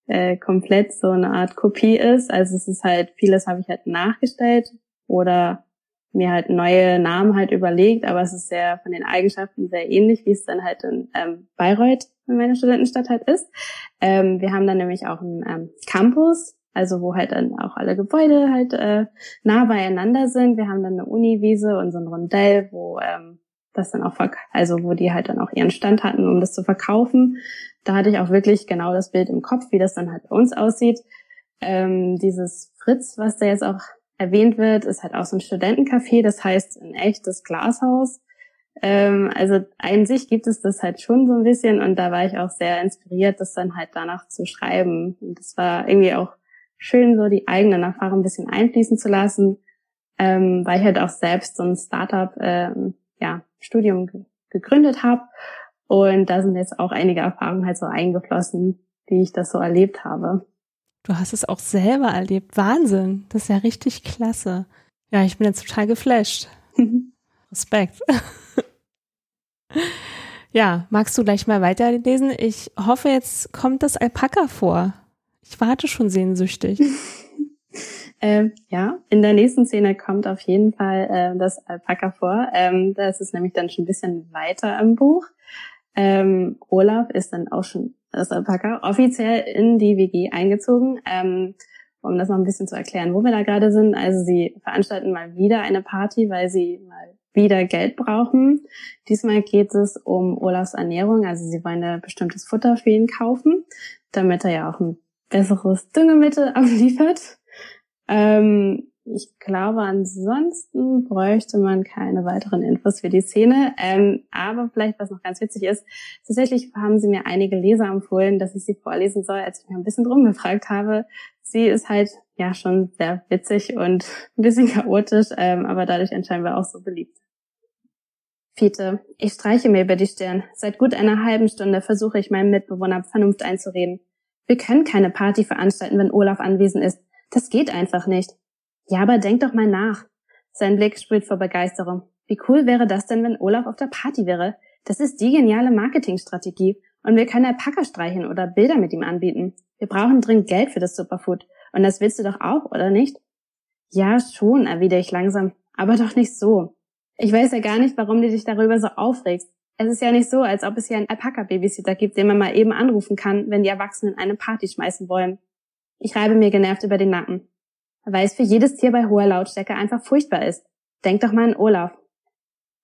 äh, komplett so eine Art Kopie ist. Also es ist halt, vieles habe ich halt nachgestellt oder mir halt neue Namen halt überlegt, aber es ist sehr von den Eigenschaften sehr ähnlich, wie es dann halt in ähm, Bayreuth, in meiner Studentenstadt halt ist. Ähm, wir haben dann nämlich auch einen ähm, Campus, also wo halt dann auch alle Gebäude halt äh, nah beieinander sind. Wir haben dann eine Uniwiese und so ein Rondell, wo ähm, das dann auch, also wo die halt dann auch ihren Stand hatten, um das zu verkaufen. Da hatte ich auch wirklich genau das Bild im Kopf, wie das dann halt bei uns aussieht. Ähm, dieses Fritz, was da jetzt auch erwähnt wird, ist halt auch so ein Studentencafé, das heißt ein echtes Glashaus. Ähm, also an sich gibt es das halt schon so ein bisschen und da war ich auch sehr inspiriert, das dann halt danach zu schreiben. Und das war irgendwie auch schön, so die eigenen Erfahrungen ein bisschen einfließen zu lassen, ähm, weil ich halt auch selbst so ein Startup, ähm, ja, Studium gegründet habe. Und da sind jetzt auch einige Erfahrungen halt so eingeflossen, wie ich das so erlebt habe. Du hast es auch selber erlebt. Wahnsinn. Das ist ja richtig klasse. Ja, ich bin jetzt total geflasht. *laughs* Respekt. *laughs* ja, magst du gleich mal weiterlesen? Ich hoffe, jetzt kommt das Alpaka vor. Ich warte schon sehnsüchtig. *laughs* ähm, ja, in der nächsten Szene kommt auf jeden Fall äh, das Alpaka vor. Ähm, das ist nämlich dann schon ein bisschen weiter im Buch. Ähm, Olaf ist dann auch schon das Alpaka offiziell in die WG eingezogen. Ähm, um das noch ein bisschen zu erklären, wo wir da gerade sind. Also sie veranstalten mal wieder eine Party, weil sie mal wieder Geld brauchen. Diesmal geht es um Olafs Ernährung. Also sie wollen ein bestimmtes Futter für ihn kaufen, damit er ja auch ein besseres Düngemittel *laughs* abliefert. Ähm, ich glaube, ansonsten bräuchte man keine weiteren Infos für die Szene. Ähm, aber vielleicht, was noch ganz witzig ist, tatsächlich haben sie mir einige Leser empfohlen, dass ich sie vorlesen soll, als ich mir ein bisschen drum gefragt habe. Sie ist halt ja schon sehr witzig und ein bisschen chaotisch, ähm, aber dadurch anscheinend auch so beliebt. Fiete, ich streiche mir über die Stirn. Seit gut einer halben Stunde versuche ich meinem Mitbewohner Vernunft einzureden. Wir können keine Party veranstalten, wenn Olaf anwesend ist. Das geht einfach nicht. Ja, aber denk doch mal nach. Sein Blick sprüht vor Begeisterung. Wie cool wäre das denn, wenn Olaf auf der Party wäre? Das ist die geniale Marketingstrategie. Und wir können Alpaka streichen oder Bilder mit ihm anbieten. Wir brauchen dringend Geld für das Superfood. Und das willst du doch auch, oder nicht? Ja, schon, erwidere ich langsam. Aber doch nicht so. Ich weiß ja gar nicht, warum du dich darüber so aufregst. Es ist ja nicht so, als ob es hier einen Alpaka-Babysitter gibt, den man mal eben anrufen kann, wenn die Erwachsenen eine Party schmeißen wollen. Ich reibe mir genervt über den Nacken weil es für jedes Tier bei hoher Lautstärke einfach furchtbar ist. Denk doch mal an Olaf.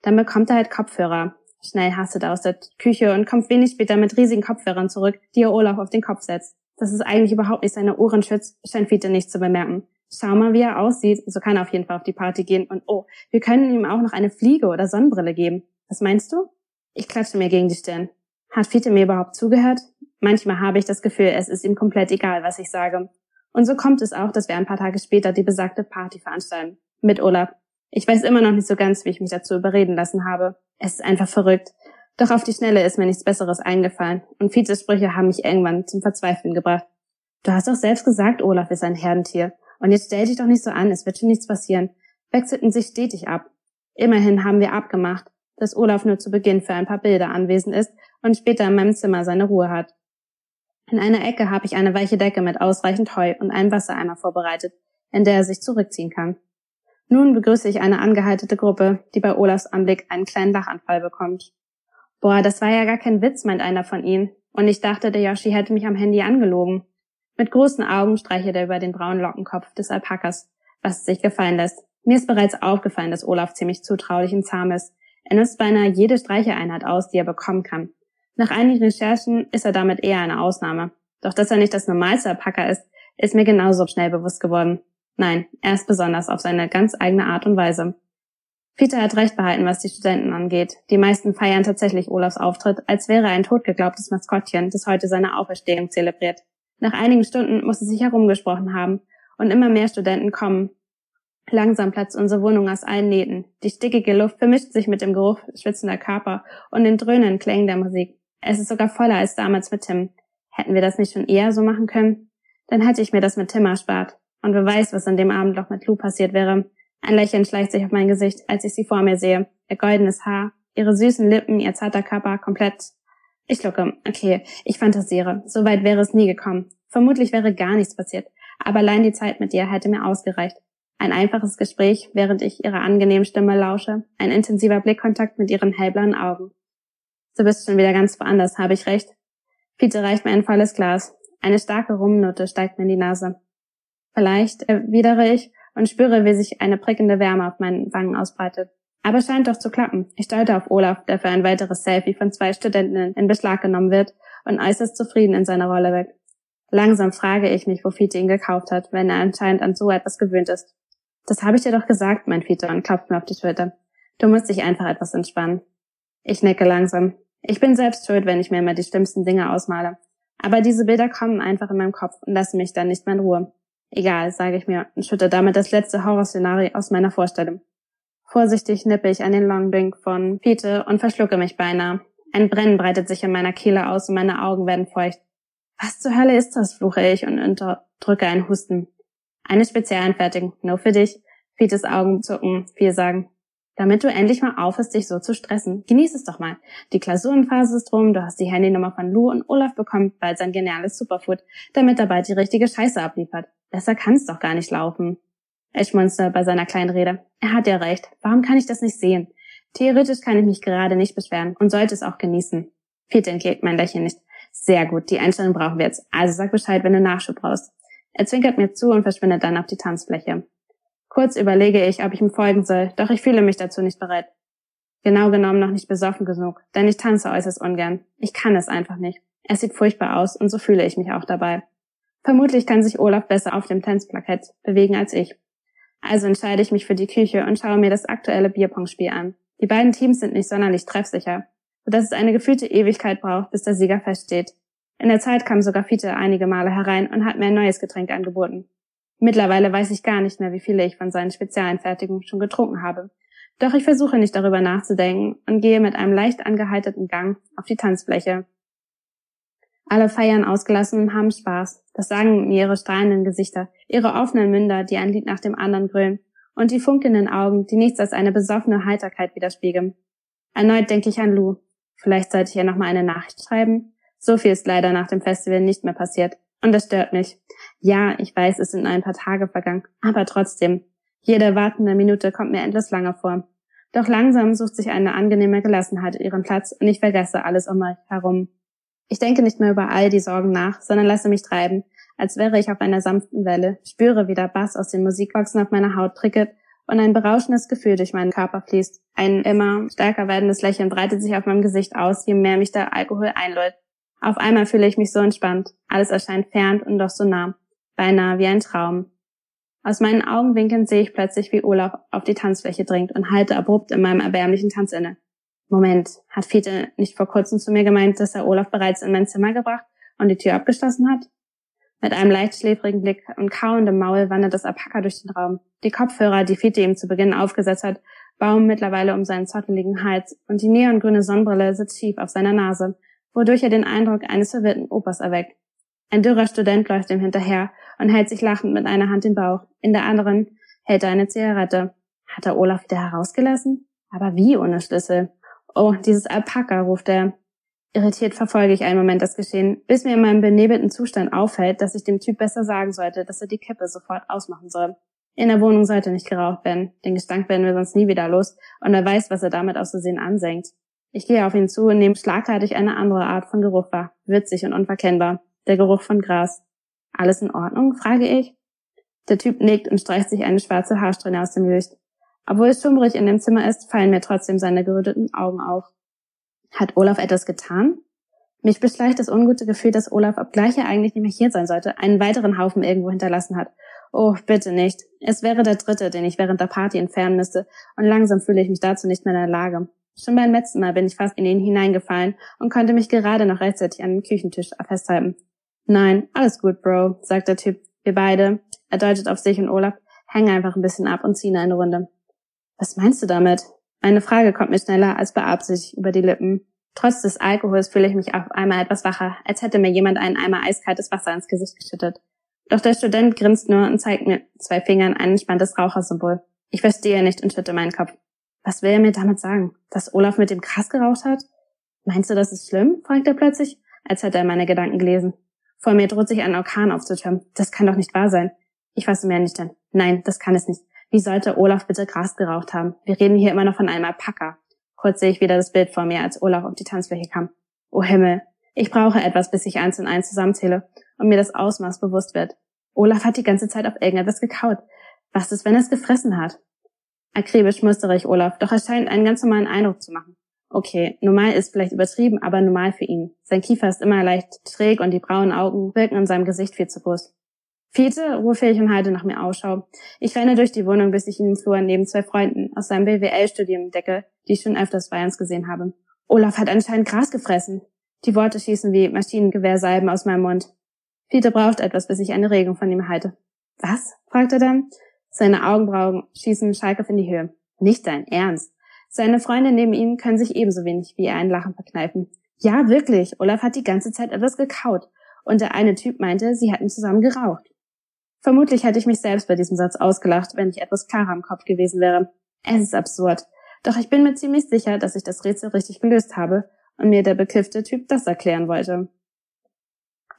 Dann bekommt er halt Kopfhörer. Schnell hastet er aus der Küche und kommt wenig später mit riesigen Kopfhörern zurück, die er Olaf auf den Kopf setzt. Dass es eigentlich überhaupt nicht seine Ohren schützt, scheint Fiete nicht zu bemerken. Schau mal, wie er aussieht, so kann er auf jeden Fall auf die Party gehen. Und oh, wir können ihm auch noch eine Fliege oder Sonnenbrille geben. Was meinst du? Ich klatsche mir gegen die Stirn. Hat Fiete mir überhaupt zugehört? Manchmal habe ich das Gefühl, es ist ihm komplett egal, was ich sage. Und so kommt es auch, dass wir ein paar Tage später die besagte Party veranstalten. Mit Olaf. Ich weiß immer noch nicht so ganz, wie ich mich dazu überreden lassen habe. Es ist einfach verrückt. Doch auf die Schnelle ist mir nichts Besseres eingefallen. Und Vizes Sprüche haben mich irgendwann zum Verzweifeln gebracht. Du hast doch selbst gesagt, Olaf ist ein Herdentier. Und jetzt stell dich doch nicht so an, es wird schon nichts passieren. Wechselten sich stetig ab. Immerhin haben wir abgemacht, dass Olaf nur zu Beginn für ein paar Bilder anwesend ist und später in meinem Zimmer seine Ruhe hat. In einer Ecke habe ich eine weiche Decke mit ausreichend Heu und einem Wassereimer vorbereitet, in der er sich zurückziehen kann. Nun begrüße ich eine angehaltete Gruppe, die bei Olafs Anblick einen kleinen Lachanfall bekommt. Boah, das war ja gar kein Witz, meint einer von ihnen. Und ich dachte, der Yoshi hätte mich am Handy angelogen. Mit großen Augen streichelt er über den braunen Lockenkopf des Alpakas, was es sich gefallen lässt. Mir ist bereits aufgefallen, dass Olaf ziemlich zutraulich und zahm ist. Er nutzt beinahe jede Streicheeinheit aus, die er bekommen kann. Nach einigen Recherchen ist er damit eher eine Ausnahme. Doch dass er nicht das normalste Alpaka ist, ist mir genauso schnell bewusst geworden. Nein, er ist besonders auf seine ganz eigene Art und Weise. Peter hat recht behalten, was die Studenten angeht. Die meisten feiern tatsächlich Olafs Auftritt, als wäre er ein totgeglaubtes Maskottchen, das heute seine Auferstehung zelebriert. Nach einigen Stunden muss es sich herumgesprochen haben und immer mehr Studenten kommen. Langsam platzt unsere Wohnung aus allen Nähten. Die stickige Luft vermischt sich mit dem Geruch schwitzender Körper und den dröhnenden Klängen der Musik. Es ist sogar voller als damals mit Tim. Hätten wir das nicht schon eher so machen können? Dann hätte ich mir das mit Tim erspart. Und wer weiß, was an dem Abend noch mit Lou passiert wäre. Ein Lächeln schleicht sich auf mein Gesicht, als ich sie vor mir sehe. Ihr goldenes Haar, ihre süßen Lippen, ihr zarter Körper, komplett. Ich schlucke. Okay, ich fantasiere. So weit wäre es nie gekommen. Vermutlich wäre gar nichts passiert. Aber allein die Zeit mit ihr hätte mir ausgereicht. Ein einfaches Gespräch, während ich ihrer angenehmen Stimme lausche. Ein intensiver Blickkontakt mit ihren hellblauen Augen. Du bist schon wieder ganz woanders, habe ich recht? Peter reicht mir ein volles Glas. Eine starke Rumnote steigt mir in die Nase. Vielleicht erwidere ich und spüre, wie sich eine prickelnde Wärme auf meinen Wangen ausbreitet. Aber scheint doch zu klappen. Ich deute auf Olaf, der für ein weiteres Selfie von zwei Studentinnen in Beschlag genommen wird und äußerst zufrieden in seiner Rolle weg. Langsam frage ich mich, wo Fiete ihn gekauft hat, wenn er anscheinend an so etwas gewöhnt ist. Das habe ich dir doch gesagt, mein Fiete, und klopft mir auf die Schulter. Du musst dich einfach etwas entspannen. Ich necke langsam. Ich bin selbst schuld, wenn ich mir immer die schlimmsten Dinge ausmale. Aber diese Bilder kommen einfach in meinem Kopf und lassen mich dann nicht mehr in Ruhe. Egal, sage ich mir und schütte damit das letzte Horrorszenario aus meiner Vorstellung. Vorsichtig nippe ich an den Longdrink von Pete und verschlucke mich beinahe. Ein Brennen breitet sich in meiner Kehle aus und meine Augen werden feucht. Was zur Hölle ist das, fluche ich und unterdrücke einen Husten. Eine Spezialanfertigung, nur für dich. Petes Augen zucken, viel sagen damit du endlich mal aufhörst, dich so zu stressen. Genieß es doch mal. Die Klausurenphase ist rum, du hast die Handynummer von Lou und Olaf bekommt bald sein geniales Superfood, damit er bald die richtige Scheiße abliefert. Besser kann's doch gar nicht laufen. Schmunzte bei seiner kleinen Rede. Er hat ja recht. Warum kann ich das nicht sehen? Theoretisch kann ich mich gerade nicht beschweren und sollte es auch genießen. Fiete entgeht mein Lächeln nicht. Sehr gut, die Einstellung brauchen wir jetzt. Also sag Bescheid, wenn du Nachschub brauchst. Er zwinkert mir zu und verschwindet dann auf die Tanzfläche. Kurz überlege ich, ob ich ihm folgen soll, doch ich fühle mich dazu nicht bereit. Genau genommen noch nicht besoffen genug, denn ich tanze äußerst ungern. Ich kann es einfach nicht. Es sieht furchtbar aus und so fühle ich mich auch dabei. Vermutlich kann sich Olaf besser auf dem Tanzplakett bewegen als ich. Also entscheide ich mich für die Küche und schaue mir das aktuelle Bierpongspiel an. Die beiden Teams sind nicht sonderlich treffsicher, sodass es eine gefühlte Ewigkeit braucht, bis der Sieger feststeht. In der Zeit kam sogar Fiete einige Male herein und hat mir ein neues Getränk angeboten. Mittlerweile weiß ich gar nicht mehr, wie viele ich von seinen Spezialeinfertigungen schon getrunken habe. Doch ich versuche nicht darüber nachzudenken und gehe mit einem leicht angeheiterten Gang auf die Tanzfläche. Alle feiern ausgelassen und haben Spaß. Das sagen mir ihre strahlenden Gesichter, ihre offenen Münder, die ein Lied nach dem anderen grölen, und die funkelnden Augen, die nichts als eine besoffene Heiterkeit widerspiegeln. Erneut denke ich an Lou. Vielleicht sollte ich ihr nochmal eine Nachricht schreiben. So viel ist leider nach dem Festival nicht mehr passiert. Und das stört mich. Ja, ich weiß, es sind nur ein paar Tage vergangen, aber trotzdem. Jede wartende Minute kommt mir endlos lange vor. Doch langsam sucht sich eine angenehme Gelassenheit ihren Platz und ich vergesse alles um mich herum. Ich denke nicht mehr über all die Sorgen nach, sondern lasse mich treiben, als wäre ich auf einer sanften Welle, spüre, wie der Bass aus den Musikboxen auf meiner Haut prickelt und ein berauschendes Gefühl durch meinen Körper fließt. Ein immer stärker werdendes Lächeln breitet sich auf meinem Gesicht aus, je mehr mich der Alkohol einlädt. Auf einmal fühle ich mich so entspannt. Alles erscheint fern und doch so nah. Beinahe wie ein Traum. Aus meinen Augenwinkeln sehe ich plötzlich, wie Olaf auf die Tanzfläche dringt und halte abrupt in meinem erbärmlichen Tanz inne. Moment, hat Fiete nicht vor kurzem zu mir gemeint, dass er Olaf bereits in mein Zimmer gebracht und die Tür abgeschlossen hat? Mit einem leicht schläfrigen Blick und kauendem Maul wandert das Alpaka durch den Raum. Die Kopfhörer, die Fiete ihm zu Beginn aufgesetzt hat, baumen mittlerweile um seinen zotteligen Hals und die neongrüne Sonnenbrille sitzt schief auf seiner Nase, wodurch er den Eindruck eines verwirrten Opas erweckt. Ein dürrer Student läuft ihm hinterher und hält sich lachend mit einer Hand den Bauch, in der anderen hält er eine Zigarette. Hat er Olaf wieder herausgelassen? Aber wie ohne Schlüssel? Oh, dieses Alpaka, ruft er. Irritiert verfolge ich einen Moment das Geschehen, bis mir in meinem benebelten Zustand auffällt, dass ich dem Typ besser sagen sollte, dass er die Kippe sofort ausmachen soll. In der Wohnung sollte nicht geraucht werden, den Gestank werden wir sonst nie wieder los, und er weiß, was er damit aus Versehen ansenkt. Ich gehe auf ihn zu und nehme schlagartig eine andere Art von Geruch wahr, witzig und unverkennbar, der Geruch von Gras. Alles in Ordnung? frage ich. Der Typ nickt und streicht sich eine schwarze Haarsträhne aus dem Gesicht. Obwohl es schummrig in dem Zimmer ist, fallen mir trotzdem seine geröteten Augen auf. Hat Olaf etwas getan? Mich beschleicht das ungute Gefühl, dass Olaf, obgleich er eigentlich nicht mehr hier sein sollte, einen weiteren Haufen irgendwo hinterlassen hat. Oh, bitte nicht. Es wäre der dritte, den ich während der Party entfernen müsste, und langsam fühle ich mich dazu nicht mehr in der Lage. Schon beim letzten Mal bin ich fast in ihn hineingefallen und konnte mich gerade noch rechtzeitig an dem Küchentisch festhalten. Nein, alles gut, Bro, sagt der Typ. Wir beide, er deutet auf sich und Olaf, hängen einfach ein bisschen ab und ziehen eine Runde. Was meinst du damit? Eine Frage kommt mir schneller als beabsichtigt über die Lippen. Trotz des Alkohols fühle ich mich auf einmal etwas wacher, als hätte mir jemand einen Eimer eiskaltes Wasser ins Gesicht geschüttet. Doch der Student grinst nur und zeigt mir zwei Fingern ein entspanntes Rauchersymbol. Ich verstehe nicht und schütte meinen Kopf. Was will er mir damit sagen? Dass Olaf mit dem Krass geraucht hat? Meinst du, das ist schlimm? fragt er plötzlich, als hätte er meine Gedanken gelesen. Vor mir droht sich ein Orkan aufzutürmen. Das kann doch nicht wahr sein. Ich fasse mir nicht an. Nein, das kann es nicht. Wie sollte Olaf bitte Gras geraucht haben? Wir reden hier immer noch von einem Alpaka. Kurz sehe ich wieder das Bild vor mir, als Olaf auf die Tanzfläche kam. Oh Himmel. Ich brauche etwas, bis ich eins und eins zusammenzähle und mir das Ausmaß bewusst wird. Olaf hat die ganze Zeit auf irgendetwas gekaut. Was ist, wenn er es gefressen hat? Akribisch mustere ich Olaf, doch er scheint einen ganz normalen Eindruck zu machen. Okay, normal ist vielleicht übertrieben, aber normal für ihn. Sein Kiefer ist immer leicht schräg und die braunen Augen wirken in seinem Gesicht viel zu groß. Vierte, rufe ich und halte nach mir Ausschau. Ich renne durch die Wohnung, bis ich ihn im Flur neben zwei Freunden aus seinem BWL-Studium entdecke, die ich schon öfters bei uns gesehen habe. Olaf hat anscheinend Gras gefressen. Die Worte schießen wie Maschinengewehrsalben aus meinem Mund. Peter braucht etwas, bis ich eine Regung von ihm halte. Was? fragt er dann. Seine Augenbrauen schießen schalkhaft in die Höhe. Nicht dein Ernst. Seine Freunde neben ihm können sich ebenso wenig wie er ein Lachen verkneifen. Ja, wirklich. Olaf hat die ganze Zeit etwas gekaut. Und der eine Typ meinte, sie hätten zusammen geraucht. Vermutlich hätte ich mich selbst bei diesem Satz ausgelacht, wenn ich etwas klarer im Kopf gewesen wäre. Es ist absurd. Doch ich bin mir ziemlich sicher, dass ich das Rätsel richtig gelöst habe und mir der bekiffte Typ das erklären wollte.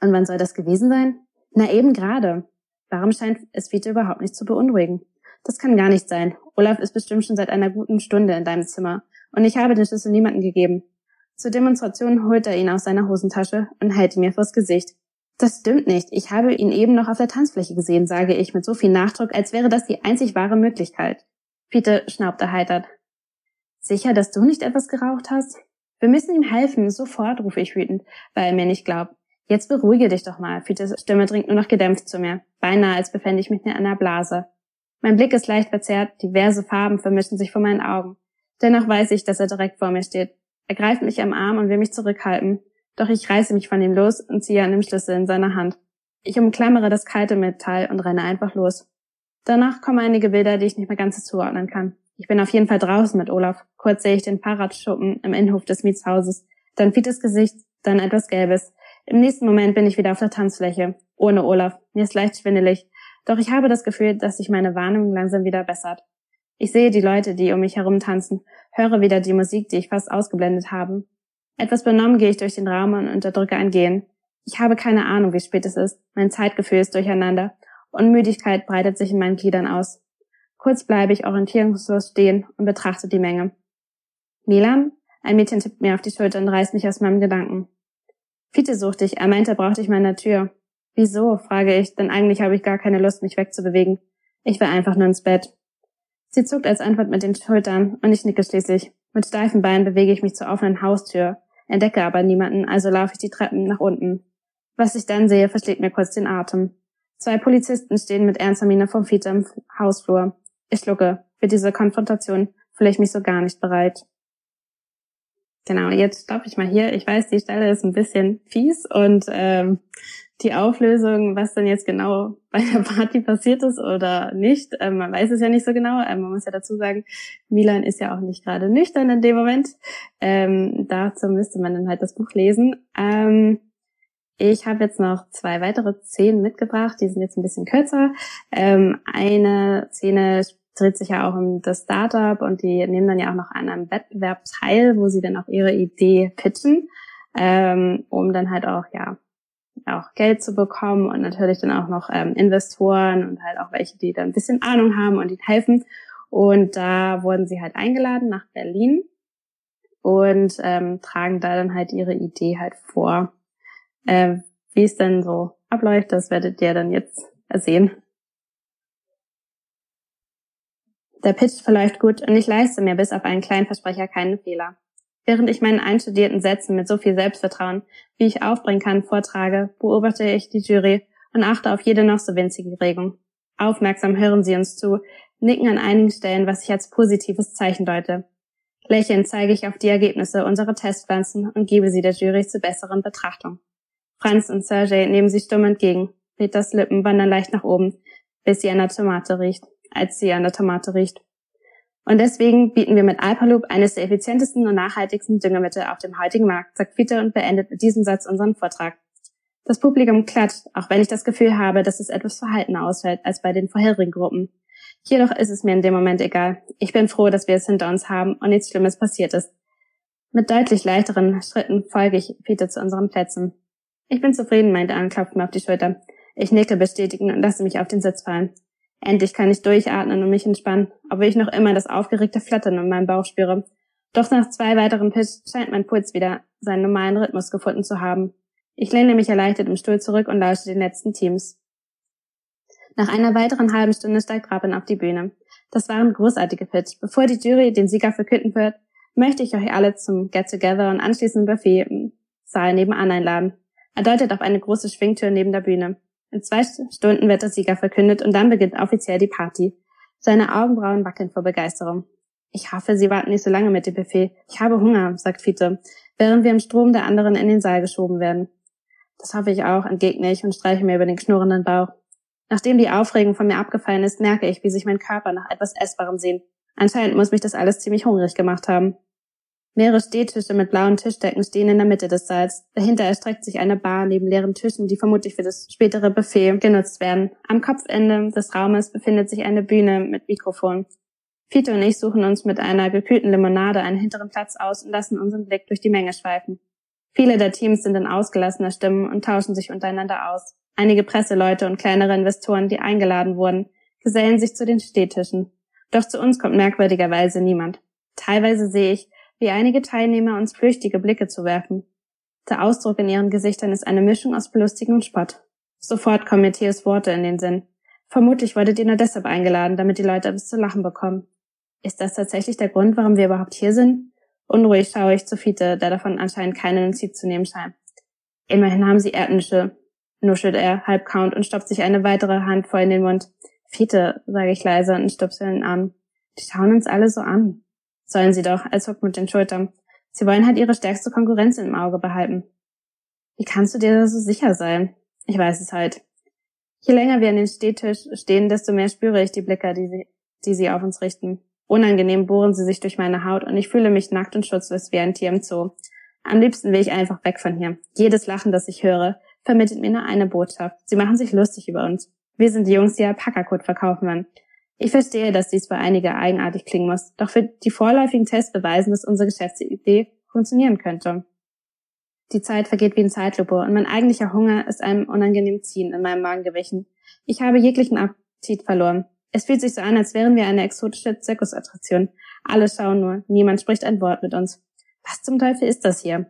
Und wann soll das gewesen sein? Na eben gerade. Warum scheint es Vita überhaupt nicht zu beunruhigen? Das kann gar nicht sein. Olaf ist bestimmt schon seit einer guten Stunde in deinem Zimmer und ich habe den Schlüssel niemandem gegeben. Zur Demonstration holt er ihn aus seiner Hosentasche und hält ihn mir vors Gesicht. Das stimmt nicht. Ich habe ihn eben noch auf der Tanzfläche gesehen, sage ich mit so viel Nachdruck, als wäre das die einzig wahre Möglichkeit. Peter schnaubt erheitert. Sicher, dass du nicht etwas geraucht hast? Wir müssen ihm helfen, sofort, rufe ich wütend, weil er mir nicht glaubt. Jetzt beruhige dich doch mal. Peters Stimme dringt nur noch gedämpft zu mir, beinahe als befände ich mich in einer Blase. Mein Blick ist leicht verzerrt, diverse Farben vermischen sich vor meinen Augen. Dennoch weiß ich, dass er direkt vor mir steht. Er greift mich am Arm und will mich zurückhalten. Doch ich reiße mich von ihm los und ziehe an dem Schlüssel in seiner Hand. Ich umklammere das kalte Metall und renne einfach los. Danach kommen einige Bilder, die ich nicht mehr ganz zuordnen kann. Ich bin auf jeden Fall draußen mit Olaf. Kurz sehe ich den Fahrradschuppen im Innenhof des Mietshauses. Dann Fites Gesicht, dann etwas Gelbes. Im nächsten Moment bin ich wieder auf der Tanzfläche. Ohne Olaf. Mir ist leicht schwindelig. Doch ich habe das Gefühl, dass sich meine Warnung langsam wieder bessert. Ich sehe die Leute, die um mich herum tanzen, höre wieder die Musik, die ich fast ausgeblendet habe. Etwas benommen gehe ich durch den Raum und unterdrücke ein Gehen. Ich habe keine Ahnung, wie spät es ist. Mein Zeitgefühl ist durcheinander und Müdigkeit breitet sich in meinen Gliedern aus. Kurz bleibe ich orientierungslos stehen und betrachte die Menge. Milan? Ein Mädchen tippt mir auf die Schulter und reißt mich aus meinem Gedanken. Fiete sucht dich. Er meint, er braucht dich mal in der Tür. Wieso? frage ich, denn eigentlich habe ich gar keine Lust, mich wegzubewegen. Ich will einfach nur ins Bett. Sie zuckt als Antwort mit den Schultern und ich nicke schließlich. Mit steifen Beinen bewege ich mich zur offenen Haustür, entdecke aber niemanden, also laufe ich die Treppen nach unten. Was ich dann sehe, verschlägt mir kurz den Atem. Zwei Polizisten stehen mit ernster Miene vom Fiete im Hausflur. Ich schlucke. Für diese Konfrontation fühle ich mich so gar nicht bereit. Genau, jetzt stoppe ich mal hier. Ich weiß, die Stelle ist ein bisschen fies und ähm, die Auflösung, was denn jetzt genau bei der Party passiert ist oder nicht, ähm, man weiß es ja nicht so genau. Ähm, man muss ja dazu sagen, Milan ist ja auch nicht gerade nüchtern in dem Moment. Ähm, dazu müsste man dann halt das Buch lesen. Ähm, ich habe jetzt noch zwei weitere Szenen mitgebracht, die sind jetzt ein bisschen kürzer. Ähm, eine Szene dreht sich ja auch um das Startup und die nehmen dann ja auch noch an einem Wettbewerb teil, wo sie dann auch ihre Idee pitchen, ähm, um dann halt auch ja auch Geld zu bekommen und natürlich dann auch noch ähm, Investoren und halt auch welche, die da ein bisschen Ahnung haben und ihnen helfen. Und da wurden sie halt eingeladen nach Berlin und ähm, tragen da dann halt ihre Idee halt vor. Äh, wie es dann so abläuft, das werdet ihr dann jetzt sehen. Der Pitch verläuft gut und ich leiste mir bis auf einen kleinen Versprecher keinen Fehler. Während ich meinen einstudierten Sätzen mit so viel Selbstvertrauen, wie ich aufbringen kann, vortrage, beobachte ich die Jury und achte auf jede noch so winzige Regung. Aufmerksam hören sie uns zu, nicken an einigen Stellen, was ich als positives Zeichen deute. Lächelnd zeige ich auf die Ergebnisse unserer Testpflanzen und gebe sie der Jury zur besseren Betrachtung. Franz und Sergei nehmen sie stumm entgegen. Peters Lippen wandern leicht nach oben, bis sie an der Tomate riecht, als sie an der Tomate riecht. Und deswegen bieten wir mit Alpaloop eines der effizientesten und nachhaltigsten Düngemittel auf dem heutigen Markt, sagt Fiete und beendet mit diesem Satz unseren Vortrag. Das Publikum klatscht, auch wenn ich das Gefühl habe, dass es etwas verhaltener ausfällt als bei den vorherigen Gruppen. Jedoch ist es mir in dem Moment egal. Ich bin froh, dass wir es hinter uns haben und nichts Schlimmes passiert ist. Mit deutlich leichteren Schritten folge ich Peter zu unseren Plätzen. Ich bin zufrieden, meinte und klopft mir auf die Schulter. Ich nicke bestätigend und lasse mich auf den Sitz fallen. Endlich kann ich durchatmen und mich entspannen, obwohl ich noch immer das aufgeregte Flattern in meinem Bauch spüre. Doch nach zwei weiteren Pitches scheint mein Puls wieder seinen normalen Rhythmus gefunden zu haben. Ich lehne mich erleichtert im Stuhl zurück und lausche den letzten Teams. Nach einer weiteren halben Stunde steigt Rabin auf die Bühne. Das waren großartige Pitch. Bevor die Jury den Sieger verkünden wird, möchte ich euch alle zum Get-Together und anschließend Buffet im Saal nebenan einladen. Er deutet auf eine große Schwingtür neben der Bühne. In zwei Stunden wird der Sieger verkündet und dann beginnt offiziell die Party. Seine Augenbrauen wackeln vor Begeisterung. Ich hoffe, Sie warten nicht so lange mit dem Buffet. Ich habe Hunger, sagt Fiete, während wir im Strom der anderen in den Saal geschoben werden. Das hoffe ich auch, entgegne ich und streiche mir über den knurrenden Bauch. Nachdem die Aufregung von mir abgefallen ist, merke ich, wie sich mein Körper nach etwas Essbarem sehnt. Anscheinend muss mich das alles ziemlich hungrig gemacht haben. Mehrere Stehtische mit blauen Tischdecken stehen in der Mitte des Saals. Dahinter erstreckt sich eine Bar neben leeren Tischen, die vermutlich für das spätere Buffet genutzt werden. Am Kopfende des Raumes befindet sich eine Bühne mit Mikrofon. Fiete und ich suchen uns mit einer gekühlten Limonade einen hinteren Platz aus und lassen unseren Blick durch die Menge schweifen. Viele der Teams sind in ausgelassener Stimmung und tauschen sich untereinander aus. Einige Presseleute und kleinere Investoren, die eingeladen wurden, gesellen sich zu den Stehtischen. Doch zu uns kommt merkwürdigerweise niemand. Teilweise sehe ich, wie einige Teilnehmer uns flüchtige Blicke zu werfen. Der Ausdruck in ihren Gesichtern ist eine Mischung aus Belustigen und Spott. Sofort kommen mir Theos Worte in den Sinn. Vermutlich wurdet ihr nur deshalb eingeladen, damit die Leute etwas zu lachen bekommen. Ist das tatsächlich der Grund, warum wir überhaupt hier sind? Unruhig schaue ich zu Fiete, der davon anscheinend keine Notiz zu nehmen scheint. Immerhin haben sie Erdnüsche, nuschelt er, halb count und stopft sich eine weitere Handvoll in den Mund. Fiete, sage ich leise und stupse in den Arm. Die schauen uns alle so an. Sollen sie doch, als zuckt mit den Schultern. Sie wollen halt ihre stärkste Konkurrenz im Auge behalten. Wie kannst du dir da so sicher sein? Ich weiß es halt. Je länger wir an den Stehtisch stehen, desto mehr spüre ich die Blicke, die sie, die sie auf uns richten. Unangenehm bohren sie sich durch meine Haut und ich fühle mich nackt und schutzlos wie ein Tier im Zoo. Am liebsten will ich einfach weg von hier. Jedes Lachen, das ich höre, vermittelt mir nur eine Botschaft. Sie machen sich lustig über uns. Wir sind die Jungs, die Alpaka-Kot verkaufen wollen. Ich verstehe, dass dies für einige eigenartig klingen muss, doch für die vorläufigen Tests beweisen, dass unsere Geschäftsidee funktionieren könnte. Die Zeit vergeht wie in Zeitlupe und mein eigentlicher Hunger ist einem unangenehmen Ziehen in meinem Magen gewichen. Ich habe jeglichen Appetit verloren. Es fühlt sich so an, als wären wir eine exotische Zirkusattraktion. Alle schauen nur, niemand spricht ein Wort mit uns. Was zum Teufel ist das hier?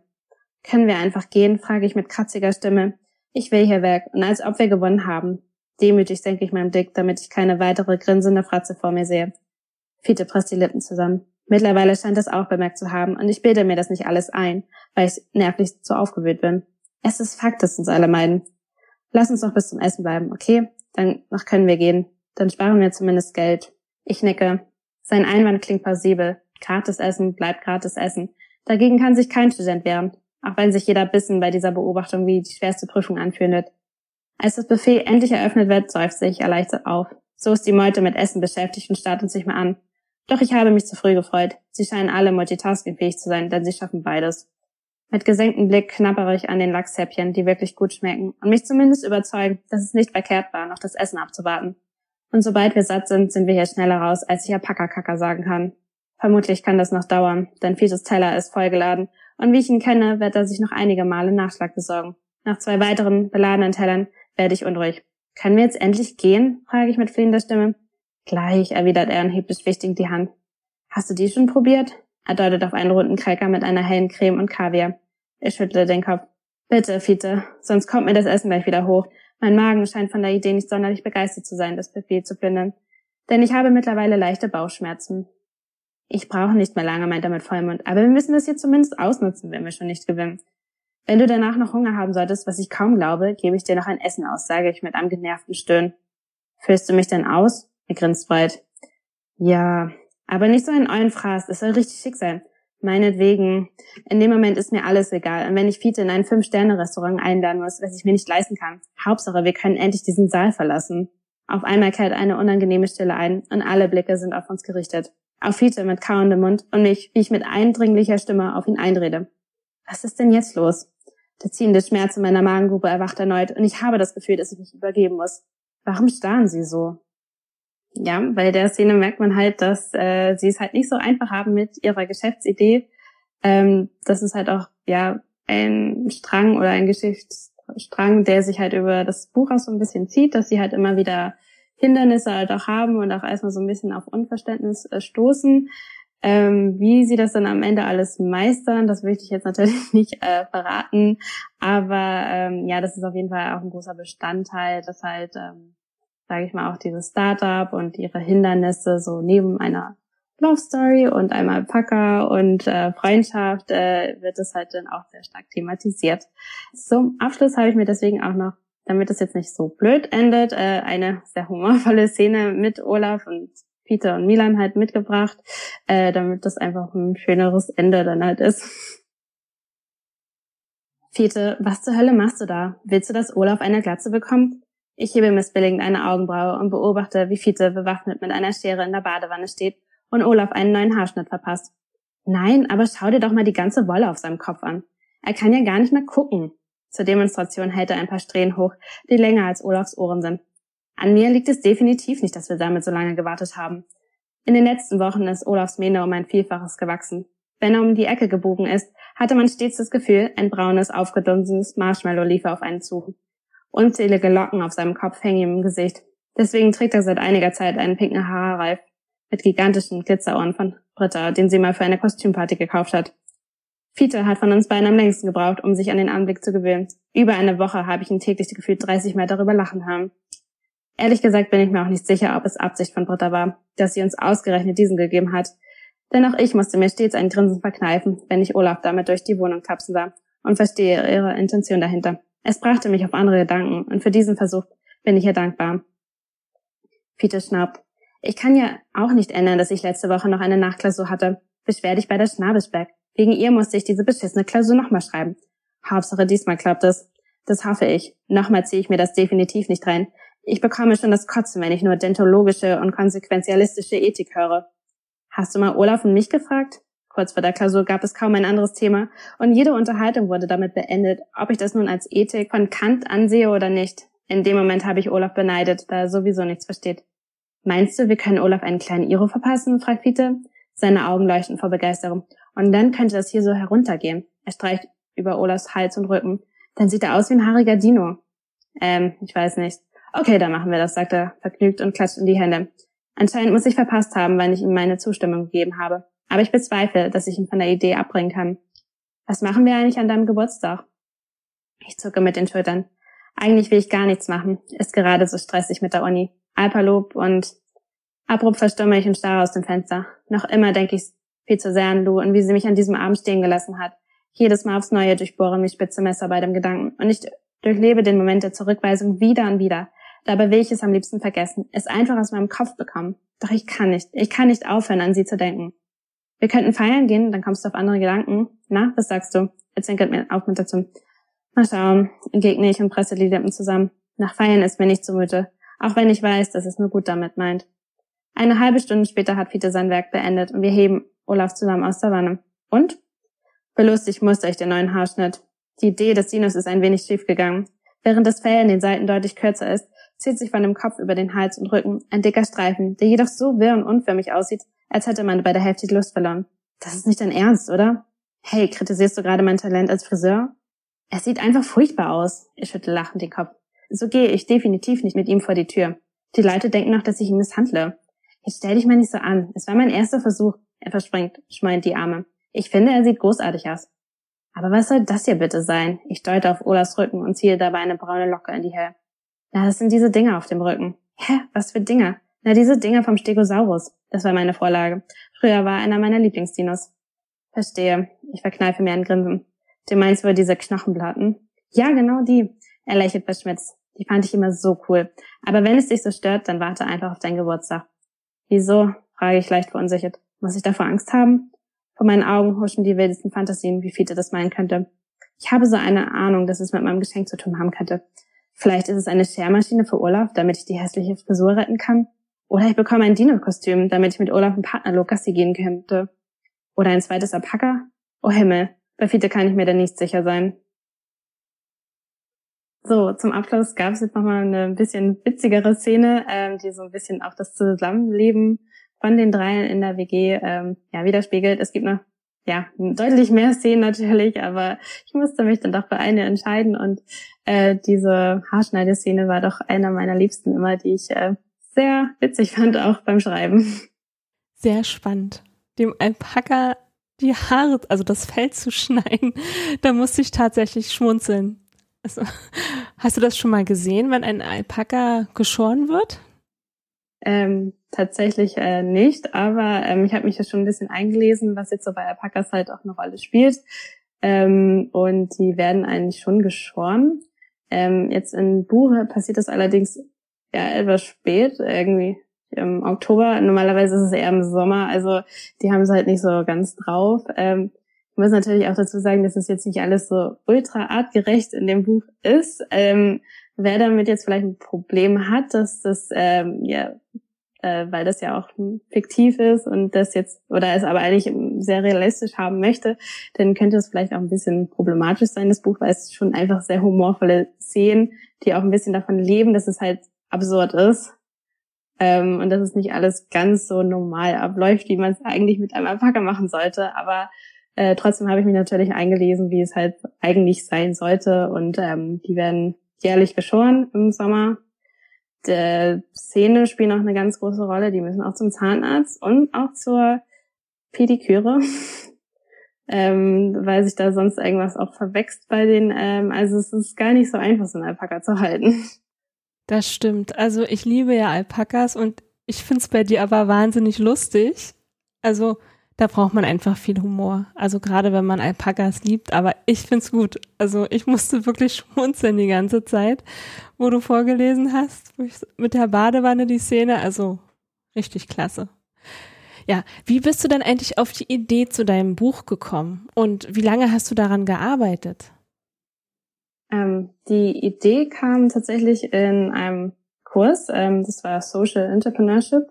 Können wir einfach gehen, frage ich mit kratziger Stimme. Ich will hier weg und als ob wir gewonnen haben. Demütig senke ich meinen Blick, damit ich keine weitere grinsende Fratze vor mir sehe. Fiete presst die Lippen zusammen. Mittlerweile scheint es auch bemerkt zu haben und ich bilde mir das nicht alles ein, weil ich nervlich zu aufgewühlt bin. Es ist Fakt, dass uns alle meiden. Lass uns noch bis zum Essen bleiben, okay? Dann noch können wir gehen. Dann sparen wir zumindest Geld. Ich nicke. Sein Einwand klingt plausibel. Gratis Essen bleibt gratis Essen. Dagegen kann sich kein Student wehren, auch wenn sich jeder Bissen bei dieser Beobachtung wie die schwerste Prüfung anfühlt. Als das Buffet endlich eröffnet wird, seufze ich erleichtert auf. So ist die Meute mit Essen beschäftigt und starrt uns nicht mehr an. Doch ich habe mich zu früh gefreut. Sie scheinen alle multitaskingfähig zu sein, denn sie schaffen beides. Mit gesenktem Blick knappere ich an den Lachshäppchen, die wirklich gut schmecken und mich zumindest überzeugen, dass es nicht verkehrt war, noch das Essen abzuwarten. Und sobald wir satt sind, sind wir hier schneller raus, als ich Apakakaka sagen kann. Vermutlich kann das noch dauern, denn Fites Teller ist vollgeladen und wie ich ihn kenne, wird er sich noch einige Male Nachschlag besorgen. Nach zwei weiteren beladenen Tellern werde ich unruhig. Können wir jetzt endlich gehen? frage ich mit flehender Stimme. Gleich, erwidert er und hebt beschwichtigend die Hand. Hast du die schon probiert? Er deutet auf einen runden Cracker mit einer hellen Creme und Kaviar. Ich schüttle den Kopf. Bitte, Fiete, sonst kommt mir das Essen gleich wieder hoch. Mein Magen scheint von der Idee nicht sonderlich begeistert zu sein, das Buffet zu plündern. Denn ich habe mittlerweile leichte Bauchschmerzen. Ich brauche nicht mehr lange, meint er mit Vollmund, aber wir müssen das hier zumindest ausnutzen, wenn wir schon nicht gewinnen. Wenn du danach noch Hunger haben solltest, was ich kaum glaube, gebe ich dir noch ein Essen aus, sage ich mit einem genervten Stöhnen. Füllst du mich denn aus? Er grinst breit. Ja, aber nicht so einen ollen Fraß, es soll richtig schick sein. Meinetwegen. In dem Moment ist mir alles egal. Und wenn ich Fiete in ein Fünf-Sterne-Restaurant einladen muss, was ich mir nicht leisten kann. Hauptsache, wir können endlich diesen Saal verlassen. Auf einmal kehrt eine unangenehme Stille ein und alle Blicke sind auf uns gerichtet. Auf Fiete mit kauendem Mund und mich, wie ich mit eindringlicher Stimme auf ihn einrede. Was ist denn jetzt los? Der ziehende Schmerz in meiner Magengrube erwacht erneut und ich habe das Gefühl, dass ich mich übergeben muss. Warum starren Sie so? Ja, bei der Szene merkt man halt, dass äh, sie es halt nicht so einfach haben mit ihrer Geschäftsidee. Ähm, das ist halt auch ja ein Strang oder ein Geschichtsstrang, der sich halt über das Buch auch so ein bisschen zieht, dass sie halt immer wieder Hindernisse halt auch haben und auch erstmal so ein bisschen auf Unverständnis äh, stoßen. Ähm, wie sie das dann am Ende alles meistern, das möchte ich jetzt natürlich *laughs* nicht äh, verraten. Aber ähm, ja, das ist auf jeden Fall auch ein großer Bestandteil, dass halt, ähm, sage ich mal, auch dieses Startup und ihre Hindernisse so neben einer Love Story und einmal Packer und äh, Freundschaft äh, wird es halt dann auch sehr stark thematisiert. Zum Abschluss habe ich mir deswegen auch noch, damit es jetzt nicht so blöd endet, äh, eine sehr humorvolle Szene mit Olaf und Peter und Milan halt mitgebracht, äh, damit das einfach ein schöneres Ende dann halt ist. Fiete, was zur Hölle machst du da? Willst du, dass Olaf eine Glatze bekommt? Ich hebe missbilligend eine Augenbraue und beobachte, wie Fiete bewaffnet mit einer Schere in der Badewanne steht und Olaf einen neuen Haarschnitt verpasst. Nein, aber schau dir doch mal die ganze Wolle auf seinem Kopf an. Er kann ja gar nicht mehr gucken. Zur Demonstration hält er ein paar Strähnen hoch, die länger als Olafs Ohren sind. An mir liegt es definitiv nicht, dass wir damit so lange gewartet haben. In den letzten Wochen ist Olafs Mähne um ein Vielfaches gewachsen. Wenn er um die Ecke gebogen ist, hatte man stets das Gefühl, ein braunes, aufgedunsenes Marshmallow liefe auf einen zu. Unzählige Locken auf seinem Kopf hängen ihm im Gesicht. Deswegen trägt er seit einiger Zeit einen pinken Haarreif mit gigantischen Glitzerohren von Britta, den sie mal für eine Kostümparty gekauft hat. Fiete hat von uns beiden am längsten gebraucht, um sich an den Anblick zu gewöhnen. Über eine Woche habe ich ihn täglich gefühlt 30 Mal darüber lachen haben. Ehrlich gesagt bin ich mir auch nicht sicher, ob es Absicht von Britta war, dass sie uns ausgerechnet diesen gegeben hat. Denn auch ich musste mir stets ein Grinsen verkneifen, wenn ich Olaf damit durch die Wohnung tapsen sah und verstehe ihre Intention dahinter. Es brachte mich auf andere Gedanken und für diesen Versuch bin ich ihr dankbar. Fiete Schnapp. Ich kann ja auch nicht ändern, dass ich letzte Woche noch eine Nachklausur hatte. Beschwer dich bei der Schnabelsberg. Wegen ihr musste ich diese beschissene Klausur nochmal schreiben. Hauptsache diesmal klappt es. Das hoffe ich. Nochmal ziehe ich mir das definitiv nicht rein. Ich bekomme schon das Kotzen, wenn ich nur dentologische und konsequenzialistische Ethik höre. Hast du mal Olaf und mich gefragt? Kurz vor der Klausur gab es kaum ein anderes Thema und jede Unterhaltung wurde damit beendet, ob ich das nun als Ethik von Kant ansehe oder nicht. In dem Moment habe ich Olaf beneidet, da er sowieso nichts versteht. Meinst du, wir können Olaf einen kleinen Iro verpassen? fragt Fiete. Seine Augen leuchten vor Begeisterung. Und dann könnte das hier so heruntergehen. Er streicht über Olafs Hals und Rücken. Dann sieht er aus wie ein haariger Dino. Ähm, ich weiß nicht. Okay, dann machen wir das, sagt er, vergnügt und klatscht in die Hände. Anscheinend muss ich verpasst haben, weil ich ihm meine Zustimmung gegeben habe. Aber ich bezweifle, dass ich ihn von der Idee abbringen kann. Was machen wir eigentlich an deinem Geburtstag? Ich zucke mit den Schultern. Eigentlich will ich gar nichts machen. Ist gerade so stressig mit der Uni. Alperlob und abrupt verstumme ich und starre aus dem Fenster. Noch immer denke ich viel zu sehr an Lou und wie sie mich an diesem Abend stehen gelassen hat. Jedes Mal aufs Neue durchbohren mich spitze Messer bei dem Gedanken und ich durchlebe den Moment der Zurückweisung wieder und wieder. Dabei will ich es am liebsten vergessen, es einfach aus meinem Kopf bekommen. Doch ich kann nicht. Ich kann nicht aufhören, an sie zu denken. Wir könnten feiern gehen, dann kommst du auf andere Gedanken. Na, was sagst du? Er zwinkert mir auf mit dazu. Mal schauen, entgegne ich und presse die Lippen zusammen. Nach Feiern ist mir nicht zumute, auch wenn ich weiß, dass es nur gut damit meint. Eine halbe Stunde später hat Peter sein Werk beendet und wir heben Olaf zusammen aus der Wanne. Und? Belustigt musste ich den neuen Haarschnitt. Die Idee des Sinus ist ein wenig schief gegangen. Während das Fell in den Seiten deutlich kürzer ist, zieht sich von dem Kopf über den Hals und Rücken ein dicker Streifen, der jedoch so wirr und unförmig aussieht, als hätte man bei der Hälfte die Lust verloren. Das ist nicht dein Ernst, oder? Hey, kritisierst du gerade mein Talent als Friseur? Es sieht einfach furchtbar aus. Ich schüttle lachend den Kopf. So gehe ich definitiv nicht mit ihm vor die Tür. Die Leute denken noch, dass ich ihn misshandle. Jetzt stell dich mal nicht so an. Es war mein erster Versuch. Er verspringt, schmeint die Arme. Ich finde, er sieht großartig aus. Aber was soll das hier bitte sein? Ich deute auf Olas Rücken und ziehe dabei eine braune Locke in die Höhe. Na, das sind diese Dinger auf dem Rücken. Hä? Was für Dinger? Na, diese Dinger vom Stegosaurus. Das war meine Vorlage. Früher war einer meiner Lieblingsdinos. Verstehe. Ich verkneife mir ein Grinsen. Du meinst wohl diese Knochenplatten? Ja, genau die. Er lächelt verschmitzt. Die fand ich immer so cool. Aber wenn es dich so stört, dann warte einfach auf deinen Geburtstag. Wieso? frage ich leicht verunsichert. Muss ich davor Angst haben? Vor meinen Augen huschen die wildesten Fantasien, wie Fiete das meinen könnte. Ich habe so eine Ahnung, dass es mit meinem Geschenk zu tun haben könnte. Vielleicht ist es eine Schermaschine für Olaf, damit ich die hässliche Frisur retten kann. Oder ich bekomme ein Dino-Kostüm, damit ich mit Olaf im Partnerlook Gassi gehen könnte. Oder ein zweites Alpaka. Oh Himmel, bei Fiete kann ich mir denn nicht sicher sein. So, zum Abschluss gab es jetzt nochmal eine bisschen witzigere Szene, ähm, die so ein bisschen auch das Zusammenleben von den dreien in der WG ähm, ja, widerspiegelt. Es gibt noch ja deutlich mehr Szenen natürlich, aber ich musste mich dann doch für eine entscheiden und äh, diese Haarschneideszene war doch einer meiner liebsten immer, die ich äh, sehr witzig fand, auch beim Schreiben. Sehr spannend. Dem Alpaka die Haare, also das Fell zu schneiden, *laughs* da musste ich tatsächlich schmunzeln. Also, hast du das schon mal gesehen, wenn ein Alpaka geschoren wird? Ähm, tatsächlich äh, nicht, aber ähm, ich habe mich ja schon ein bisschen eingelesen, was jetzt so bei Alpakas halt auch eine Rolle spielt. Ähm, und die werden eigentlich schon geschoren. Ähm, jetzt in Buche passiert das allerdings ja etwas spät, irgendwie im Oktober. Normalerweise ist es eher im Sommer, also die haben es halt nicht so ganz drauf. Ähm, ich muss natürlich auch dazu sagen, dass es jetzt nicht alles so ultra artgerecht in dem Buch ist. Ähm, wer damit jetzt vielleicht ein Problem hat, dass das ähm, ja äh, weil das ja auch fiktiv ist und das jetzt oder es aber eigentlich sehr realistisch haben möchte, dann könnte es vielleicht auch ein bisschen problematisch sein, das Buch, weil es schon einfach sehr humorvolle Szenen, die auch ein bisschen davon leben, dass es halt absurd ist. Ähm, und dass es nicht alles ganz so normal abläuft, wie man es eigentlich mit einem Alpaka machen sollte. Aber äh, trotzdem habe ich mich natürlich eingelesen, wie es halt eigentlich sein sollte. Und ähm, die werden jährlich geschoren im Sommer. Die Szene spielen auch eine ganz große Rolle. Die müssen auch zum Zahnarzt und auch zur Pediküre, *laughs* ähm, weil sich da sonst irgendwas auch verwächst bei den. Ähm, also es ist gar nicht so einfach, so einen Alpaka zu halten. Das stimmt. Also ich liebe ja Alpakas und ich find's bei dir aber wahnsinnig lustig. Also da braucht man einfach viel Humor. Also gerade wenn man Alpakas liebt, aber ich find's gut. Also ich musste wirklich *laughs* schmunzeln die ganze Zeit, wo du vorgelesen hast, mit der Badewanne die Szene. Also richtig klasse. Ja, wie bist du denn eigentlich auf die Idee zu deinem Buch gekommen und wie lange hast du daran gearbeitet? Ähm, die Idee kam tatsächlich in einem Kurs, ähm, das war Social Entrepreneurship.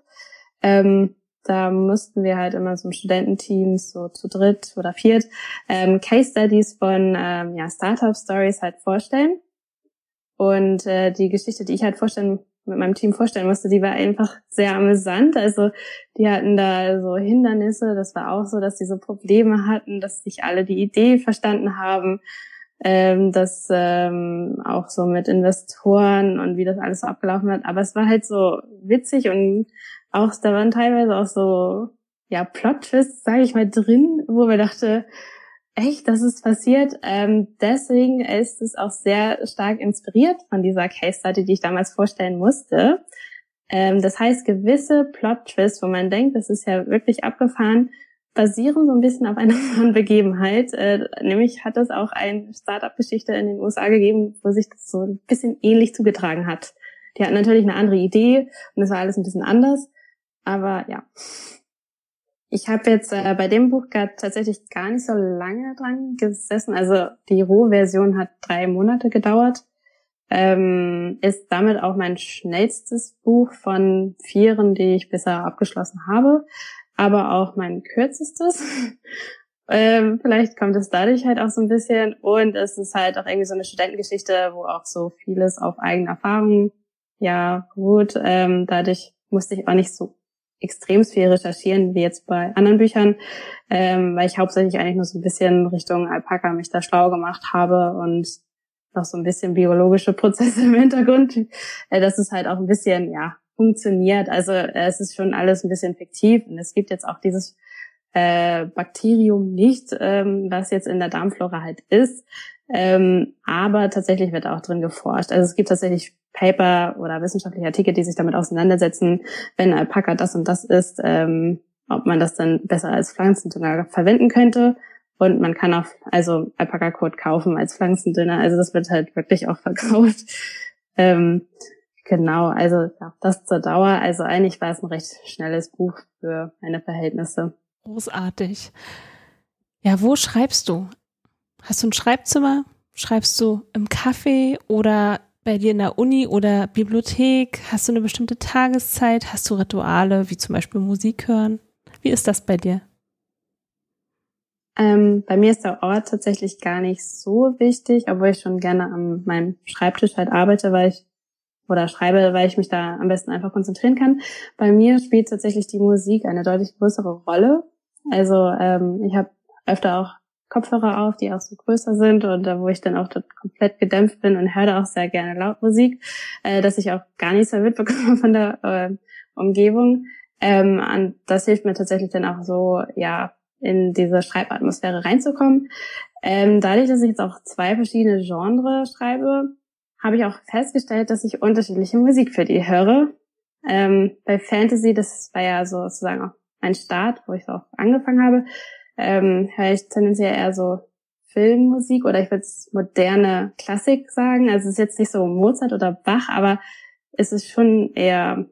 Ähm, da mussten wir halt immer so Studententeams so zu dritt oder viert ähm, Case Studies von ähm, ja, Startup Stories halt vorstellen. Und äh, die Geschichte, die ich halt vorstellen mit meinem Team vorstellen musste, die war einfach sehr amüsant. Also die hatten da so Hindernisse. Das war auch so, dass die so Probleme hatten, dass sich alle die Idee verstanden haben, ähm, dass ähm, auch so mit Investoren und wie das alles so abgelaufen hat. Aber es war halt so witzig und auch da waren teilweise auch so ja Plot-Twists, sage ich mal, drin, wo wir dachte, echt, das ist passiert. Ähm, deswegen ist es auch sehr stark inspiriert von dieser Case Study, die ich damals vorstellen musste. Ähm, das heißt, gewisse Plot-Twists, wo man denkt, das ist ja wirklich abgefahren, basieren so ein bisschen auf einer *laughs* wahren Begebenheit. Äh, nämlich hat es auch eine Startup-Geschichte in den USA gegeben, wo sich das so ein bisschen ähnlich zugetragen hat. Die hatten natürlich eine andere Idee und es war alles ein bisschen anders. Aber ja, ich habe jetzt äh, bei dem Buch gar, tatsächlich gar nicht so lange dran gesessen. Also die Rohversion hat drei Monate gedauert. Ähm, ist damit auch mein schnellstes Buch von vieren, die ich bisher abgeschlossen habe, aber auch mein kürzestes. *laughs* ähm, vielleicht kommt es dadurch halt auch so ein bisschen. Und es ist halt auch irgendwie so eine Studentengeschichte, wo auch so vieles auf eigene Erfahrungen ja gut. Ähm, dadurch musste ich auch nicht so extrem viel recherchieren, wie jetzt bei anderen Büchern, ähm, weil ich hauptsächlich eigentlich nur so ein bisschen Richtung Alpaka mich da schlau gemacht habe und noch so ein bisschen biologische Prozesse *laughs* im Hintergrund, äh, dass es halt auch ein bisschen, ja, funktioniert. Also äh, es ist schon alles ein bisschen fiktiv und es gibt jetzt auch dieses äh, Bakterium nicht, ähm, was jetzt in der Darmflora halt ist. Ähm, aber tatsächlich wird auch drin geforscht. Also es gibt tatsächlich Paper oder wissenschaftliche Artikel, die sich damit auseinandersetzen, wenn Alpaka das und das ist, ähm, ob man das dann besser als Pflanzendünger verwenden könnte. Und man kann auch also Alpaka-Kot kaufen als Pflanzendünger. Also das wird halt wirklich auch *laughs* verkauft. Ähm, genau, also ja, das zur Dauer. Also eigentlich war es ein recht schnelles Buch für meine Verhältnisse. Großartig. Ja, wo schreibst du? Hast du ein Schreibzimmer? Schreibst du im Café oder bei dir in der Uni oder Bibliothek? Hast du eine bestimmte Tageszeit? Hast du Rituale, wie zum Beispiel Musik hören? Wie ist das bei dir? Ähm, bei mir ist der Ort tatsächlich gar nicht so wichtig, obwohl ich schon gerne an meinem Schreibtisch halt arbeite, weil ich oder schreibe, weil ich mich da am besten einfach konzentrieren kann. Bei mir spielt tatsächlich die Musik eine deutlich größere Rolle. Also ähm, ich habe öfter auch Kopfhörer auf, die auch so größer sind und wo ich dann auch komplett gedämpft bin und höre auch sehr gerne laut Musik, äh, dass ich auch gar nichts mehr mitbekomme *laughs* von der äh, Umgebung. Ähm, und das hilft mir tatsächlich dann auch so, ja, in diese Schreibatmosphäre reinzukommen. Ähm, dadurch, dass ich jetzt auch zwei verschiedene Genres schreibe, habe ich auch festgestellt, dass ich unterschiedliche Musik für die höre. Ähm, bei Fantasy, das war ja sozusagen auch mein Start, wo ich auch angefangen habe, ähm, höre ich tendenziell eher so Filmmusik oder ich würde es moderne Klassik sagen. Also es ist jetzt nicht so Mozart oder Bach, aber es ist schon eher,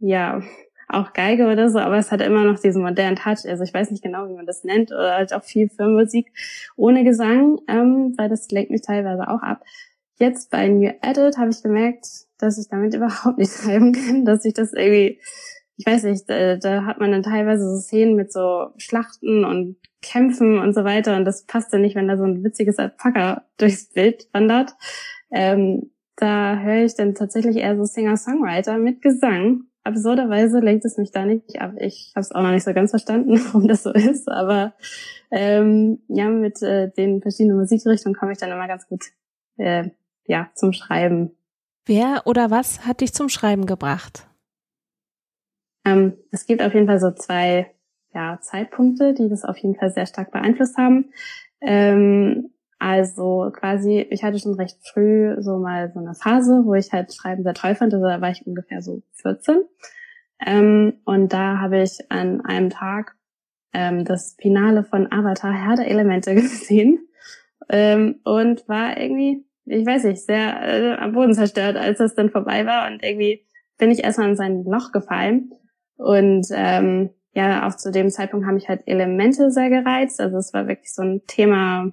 ja, auch Geige oder so, aber es hat immer noch diesen modernen Touch. Also ich weiß nicht genau, wie man das nennt, oder halt auch viel Filmmusik ohne Gesang, ähm, weil das lenkt mich teilweise auch ab. Jetzt bei New Edit habe ich gemerkt, dass ich damit *laughs* überhaupt nicht schreiben kann, dass ich das irgendwie ich weiß nicht, da, da hat man dann teilweise so Szenen mit so Schlachten und Kämpfen und so weiter und das passt dann nicht, wenn da so ein witziges Alpaka durchs Bild wandert. Ähm, da höre ich dann tatsächlich eher so Singer-Songwriter mit Gesang. Absurderweise lenkt es mich da nicht ab. Ich habe es auch noch nicht so ganz verstanden, *laughs* warum das so ist, aber ähm, ja, mit äh, den verschiedenen Musikrichtungen komme ich dann immer ganz gut äh, ja zum Schreiben. Wer oder was hat dich zum Schreiben gebracht? Ähm, es gibt auf jeden Fall so zwei ja, Zeitpunkte, die das auf jeden Fall sehr stark beeinflusst haben. Ähm, also quasi, ich hatte schon recht früh so mal so eine Phase, wo ich halt Schreiben sehr toll fand. Also da war ich ungefähr so 14. Ähm, und da habe ich an einem Tag ähm, das Finale von Avatar Herr der Elemente *laughs* gesehen ähm, und war irgendwie, ich weiß nicht, sehr äh, am Boden zerstört, als das dann vorbei war und irgendwie bin ich erstmal in sein Loch gefallen und ähm, ja, auch zu dem Zeitpunkt haben mich halt Elemente sehr gereizt. Also es war wirklich so ein Thema,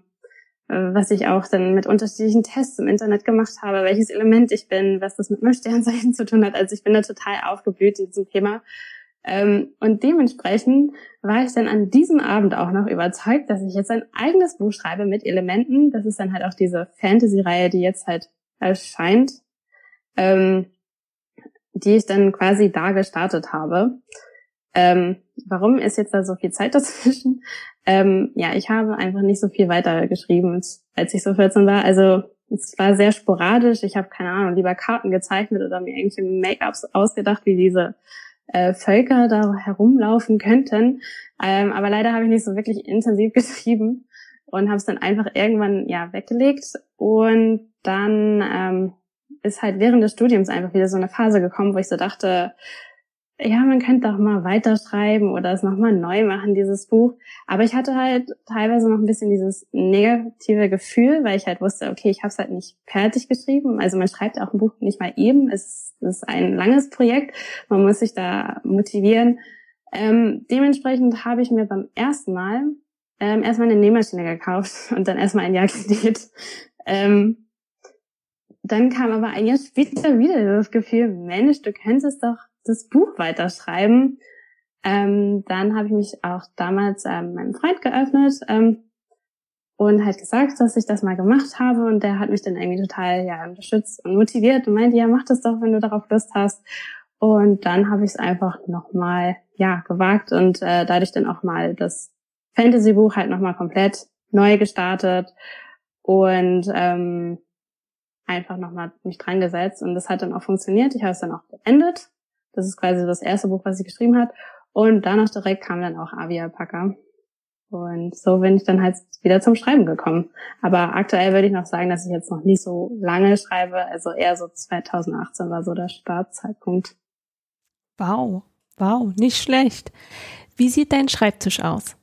äh, was ich auch dann mit unterschiedlichen Tests im Internet gemacht habe, welches Element ich bin, was das mit meinem Sternzeichen *laughs* zu tun hat. Also ich bin da total aufgeblüht in diesem Thema. Ähm, und dementsprechend war ich dann an diesem Abend auch noch überzeugt, dass ich jetzt ein eigenes Buch schreibe mit Elementen. Das ist dann halt auch diese Fantasy-Reihe, die jetzt halt erscheint, ähm, die ich dann quasi da gestartet habe. Ähm, warum ist jetzt da so viel Zeit *laughs* dazwischen? Ähm, ja, ich habe einfach nicht so viel weiter geschrieben, als ich so 14 war. Also es war sehr sporadisch. Ich habe keine Ahnung, lieber Karten gezeichnet oder mir irgendwelche Make-ups ausgedacht, wie diese äh, Völker da herumlaufen könnten. Ähm, aber leider habe ich nicht so wirklich intensiv *laughs* geschrieben und habe es dann einfach irgendwann ja weggelegt. Und dann ähm, ist halt während des Studiums einfach wieder so eine Phase gekommen, wo ich so dachte, ja, man könnte doch mal weiterschreiben oder es nochmal neu machen, dieses Buch. Aber ich hatte halt teilweise noch ein bisschen dieses negative Gefühl, weil ich halt wusste, okay, ich habe es halt nicht fertig geschrieben. Also man schreibt auch ein Buch nicht mal eben. Es ist ein langes Projekt. Man muss sich da motivieren. Ähm, dementsprechend habe ich mir beim ersten Mal ähm, erstmal eine Nähmaschine gekauft *laughs* und dann erstmal ein Jahr *laughs* genäht. Ähm, dann kam aber ein Jahr später wieder das Gefühl, Mensch, du könntest doch das Buch weiterschreiben. Ähm, dann habe ich mich auch damals ähm, meinem Freund geöffnet ähm, und halt gesagt, dass ich das mal gemacht habe und der hat mich dann irgendwie total ja unterstützt und motiviert und meinte, ja, mach das doch, wenn du darauf Lust hast. Und dann habe ich es einfach nochmal ja gewagt und äh, dadurch dann auch mal das Fantasy-Buch halt nochmal komplett neu gestartet und ähm, einfach nochmal mich dran gesetzt und das hat dann auch funktioniert. Ich habe es dann auch beendet das ist quasi das erste Buch, was sie geschrieben hat. Und danach direkt kam dann auch Avia Packer. Und so bin ich dann halt wieder zum Schreiben gekommen. Aber aktuell würde ich noch sagen, dass ich jetzt noch nicht so lange schreibe. Also eher so 2018 war so der Startzeitpunkt. Wow, wow, nicht schlecht. Wie sieht dein Schreibtisch aus?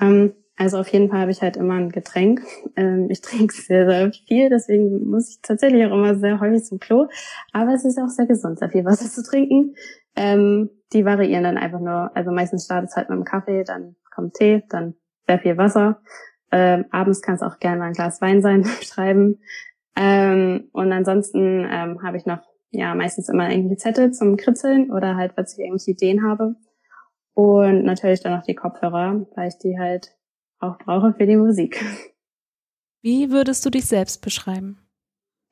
Ähm, also auf jeden Fall habe ich halt immer ein Getränk. *laughs* Ähm, ich trinke sehr, sehr viel, deswegen muss ich tatsächlich auch immer sehr häufig zum Klo. Aber es ist auch sehr gesund, sehr viel Wasser *laughs* zu trinken. Ähm, die variieren dann einfach nur, also meistens startet es halt mit einem Kaffee, dann kommt Tee, dann sehr viel Wasser. Ähm, abends kann es auch gerne mal ein Glas Wein sein, *laughs* schreiben. Ähm, und ansonsten ähm, habe ich noch ja meistens immer irgendwie Zettel zum Kritzeln oder halt, weil ich irgendwelche Ideen habe. Und natürlich dann noch die Kopfhörer, weil ich die halt auch brauche für die Musik. Wie würdest du dich selbst beschreiben?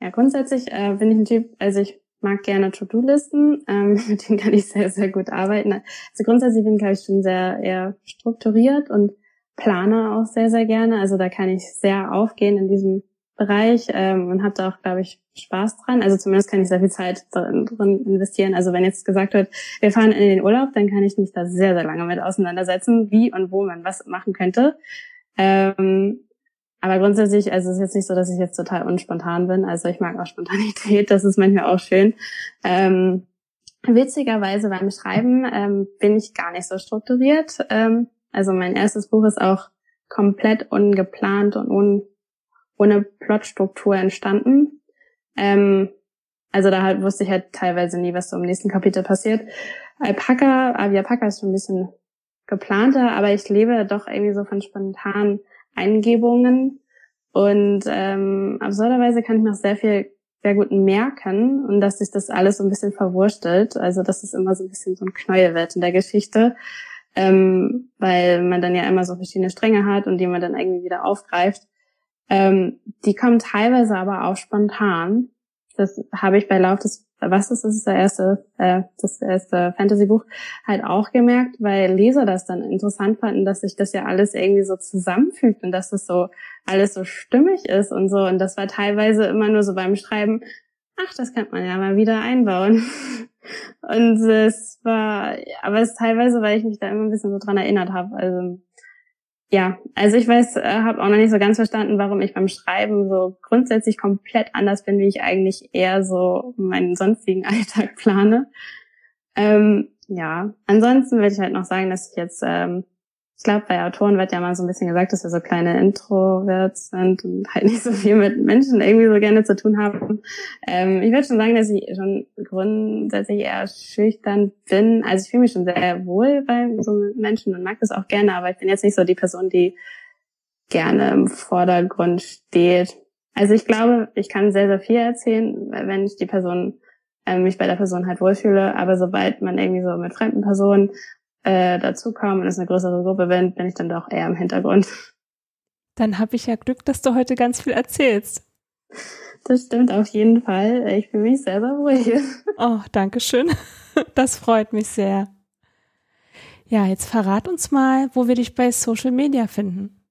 Ja, grundsätzlich äh, bin ich ein Typ, also ich mag gerne To-Do-Listen, ähm, *laughs* mit denen kann ich sehr, sehr gut arbeiten. Also grundsätzlich bin, glaube ich, schon sehr eher strukturiert und plane auch sehr, sehr gerne. Also da kann ich sehr aufgehen in diesem Bereich ähm, und habe da auch, glaube ich, Spaß dran. Also zumindest kann ich sehr viel Zeit drin, drin investieren. Also wenn jetzt gesagt wird, wir fahren in den Urlaub, dann kann ich mich da sehr, sehr lange mit auseinandersetzen, wie und wo man was machen könnte. Ähm, aber grundsätzlich, also es ist jetzt nicht so, dass ich jetzt total unspontan bin. Also ich mag auch Spontanität, das ist manchmal auch schön. Ähm, witzigerweise beim Schreiben ähm, bin ich gar nicht so strukturiert. Ähm, also mein erstes Buch ist auch komplett ungeplant und un ohne Plotstruktur entstanden. Ähm, also da halt wusste ich halt teilweise nie, was so im nächsten Kapitel passiert. Alpaka, Aviapaka ist schon ein bisschen geplanter, aber ich lebe doch irgendwie so von spontanen Eingebungen. Und ähm, absurderweise kann ich noch sehr viel sehr gut merken und dass sich das alles so ein bisschen verwurstelt. Also dass es immer so ein bisschen so ein Knäuel wird in der Geschichte. Ähm, weil man dann ja immer so verschiedene Stränge hat und die man dann irgendwie wieder aufgreift. Ähm, die kommen teilweise aber auch spontan. Das habe ich bei Lauf des was ist das ist der erste äh, das erste Fantasy-Buch halt auch gemerkt, weil Leser das dann interessant fanden, dass sich das ja alles irgendwie so zusammenfügt und dass das so alles so stimmig ist und so und das war teilweise immer nur so beim Schreiben, ach, das könnte man ja mal wieder einbauen. *laughs* Und es war, aber es ist teilweise, weil ich mich da immer ein bisschen so dran erinnert habe. Also ja, also ich weiß, äh, habe auch noch nicht so ganz verstanden, warum ich beim Schreiben so grundsätzlich komplett anders bin, wie ich eigentlich eher so meinen sonstigen *laughs* Alltag plane. Ähm, ja, ansonsten würde ich halt noch sagen, dass ich jetzt ähm, ich glaube, bei Autoren wird ja mal so ein bisschen gesagt, dass wir so kleine Introverts sind und halt nicht so viel mit Menschen irgendwie so gerne zu tun haben. Ähm, ich würde schon sagen, dass ich schon grundsätzlich eher schüchtern bin. Also ich fühle mich schon sehr wohl bei so Menschen und mag das auch gerne, aber ich bin jetzt nicht so die Person, die gerne im Vordergrund steht. Also ich glaube, ich kann sehr, sehr viel erzählen, wenn ich die Person äh, mich bei der Person halt wohlfühle, aber sobald man irgendwie so mit fremden Personen äh, dazukommen und es eine größere Gruppe bin, bin ich dann doch eher im Hintergrund. Dann habe ich ja Glück, dass du heute ganz viel erzählst. Das stimmt auf jeden Fall. Ich fühle mich sehr, sehr ruhig. Oh, danke schön. Das freut mich sehr. Ja, jetzt verrat uns mal, wo wir dich bei Social Media finden.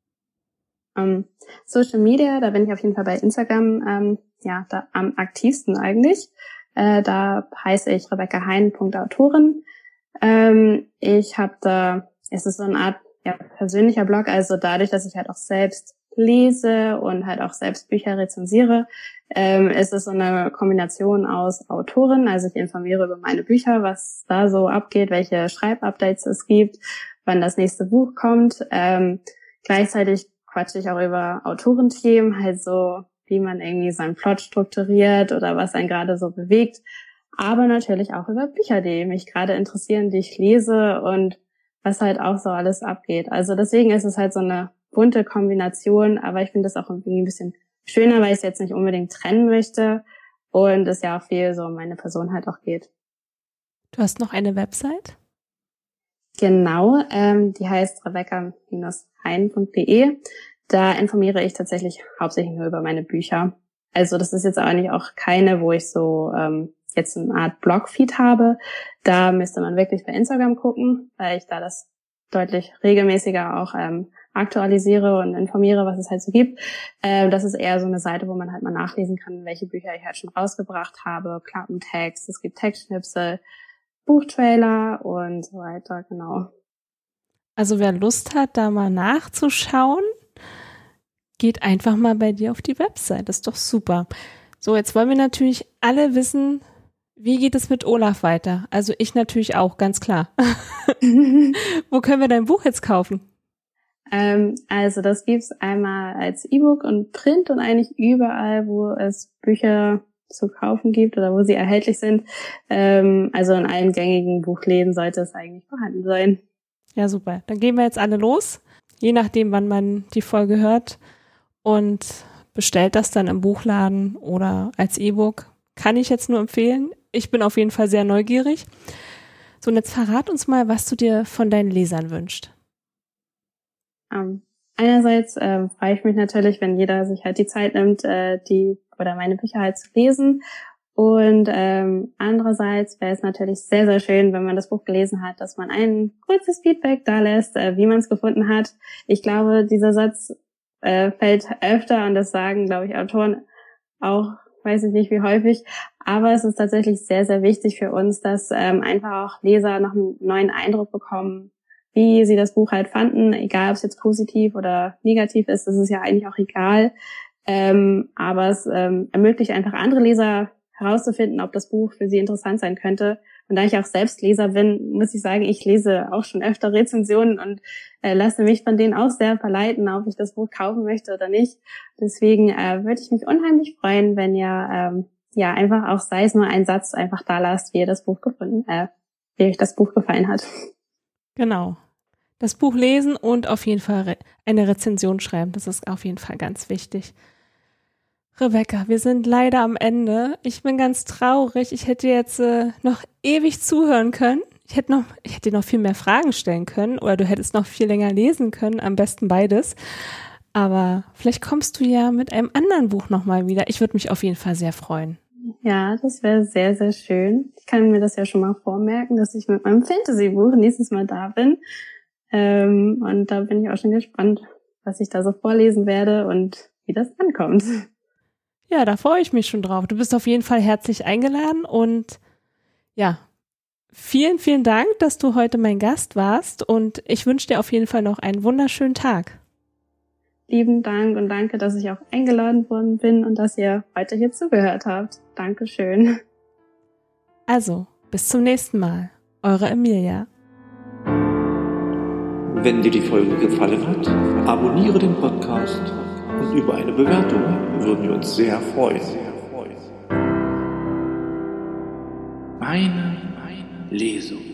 Um, ähm, Social Media, da bin ich auf jeden Fall bei Instagram, ähm, ja, da am aktivsten eigentlich. Äh, da heiße ich Rebecca Hein.autorin. Ähm, ich habe da, es ist so eine Art ja, persönlicher Blog, also dadurch, dass ich halt auch selbst lese und halt auch selbst Bücher rezensiere, ähm, ist es so eine Kombination aus Autoren. Also ich informiere über meine Bücher, was da so abgeht, welche Schreibupdates es gibt, wann das nächste Buch kommt. Ähm, gleichzeitig quatsche ich auch über Autorenthemen, halt so, wie man irgendwie seinen Plot strukturiert oder was einen gerade so bewegt aber natürlich auch über Bücher, die mich gerade interessieren, die ich lese und was halt auch so alles abgeht. Also deswegen ist es halt so eine bunte Kombination, aber ich finde das auch irgendwie ein bisschen schöner, weil ich es jetzt nicht unbedingt trennen möchte und es ja auch viel so um meine Person halt auch geht. Du hast noch eine Website? Genau, ähm, die heißt rebecca-hein.de. Da informiere ich tatsächlich hauptsächlich nur über meine Bücher. Also das ist jetzt eigentlich auch keine, wo ich so ähm, jetzt eine Art Blogfeed habe. Da müsste man wirklich bei Instagram gucken, weil ich da das deutlich regelmäßiger auch ähm, aktualisiere und informiere, was es halt so gibt. Ähm, das ist eher so eine Seite, wo man halt mal nachlesen kann, welche Bücher ich halt schon rausgebracht habe, Klappentext, es gibt Textschnipsel, Buchtrailer und so weiter, genau. Also wer Lust hat, da mal nachzuschauen, geht einfach mal bei dir auf die Website. Das ist doch super. So, jetzt wollen wir natürlich alle wissen, wie geht es mit Olaf weiter? Also ich natürlich auch, ganz klar. *laughs* Wo können wir dein Buch jetzt kaufen? Ähm, also das gibt's einmal als E-Book und Print und eigentlich überall, wo es Bücher zu kaufen gibt oder wo sie erhältlich sind. Ähm, also in allen gängigen Buchläden sollte es eigentlich vorhanden sein. Ja, super. Dann gehen wir jetzt alle los, je nachdem, wann man die Folge hört und bestellt das dann im Buchladen oder als E-Book. Kann ich jetzt nur empfehlen ich bin auf jeden Fall sehr neugierig. So, und jetzt verrat uns mal, was du dir von deinen Lesern wünschst. Um, ähm, einerseits äh, freue ich mich natürlich, wenn jeder sich halt die Zeit nimmt, äh, die oder meine Bücher halt zu lesen. Und ähm, andererseits wäre es natürlich sehr, sehr schön, wenn man das Buch gelesen hat, dass man ein kurzes Feedback da lässt, äh, wie man es gefunden hat. Ich glaube, dieser Satz äh, fällt öfter und das sagen, glaube ich, Autoren auch weiß ich nicht wie häufig, aber es ist tatsächlich sehr, sehr wichtig für uns, dass ähm, einfach auch Leser noch einen neuen Eindruck bekommen, wie sie das Buch halt fanden, egal ob es jetzt positiv oder negativ ist, das ist ja eigentlich auch egal. Ähm, aber es ähm, ermöglicht einfach andere Leser herauszufinden, ob das Buch für sie interessant sein könnte. Und da ich auch selbst Leser bin, muss ich sagen, ich lese auch schon öfter Rezensionen und äh, lasse mich von denen auch sehr verleiten, ob ich das Buch kaufen möchte oder nicht. Deswegen äh, würde ich mich unheimlich freuen, wenn ihr ähm, ja einfach auch sei es nur ein Satz einfach da lasst, wie ihr das Buch gefunden, äh, wie euch das Buch gefallen hat. Genau. Das Buch lesen und auf jeden Fall eine Rezension schreiben. Das ist auf jeden Fall ganz wichtig. Rebecca, wir sind leider am Ende. Ich bin ganz traurig. Ich hätte jetzt äh, noch ewig zuhören können. Ich hätte noch, ich hätte noch viel mehr Fragen stellen können oder du hättest noch viel länger lesen können. Am besten beides. Aber vielleicht kommst du ja mit einem anderen Buch nochmal wieder. Ich würde mich auf jeden Fall sehr freuen. Ja, das wäre sehr, sehr schön. Ich kann mir das ja schon mal vormerken, dass ich mit meinem Fantasy-Buch nächstes Mal da bin. Ähm, und da bin ich auch schon gespannt, was ich da so vorlesen werde und wie das ankommt. Ja, da freue ich mich schon drauf. Du bist auf jeden Fall herzlich eingeladen und ja, vielen, vielen Dank, dass du heute mein Gast warst und ich wünsche dir auf jeden Fall noch einen wunderschönen Tag. Lieben Dank und danke, dass ich auch eingeladen worden bin und dass ihr heute hier zugehört habt. Dankeschön. Also, bis zum nächsten Mal. Eure Emilia. Wenn dir die Folge gefallen hat, abonniere den Podcast und über eine Bewertung würden wir uns sehr freuen. Meine Lesung.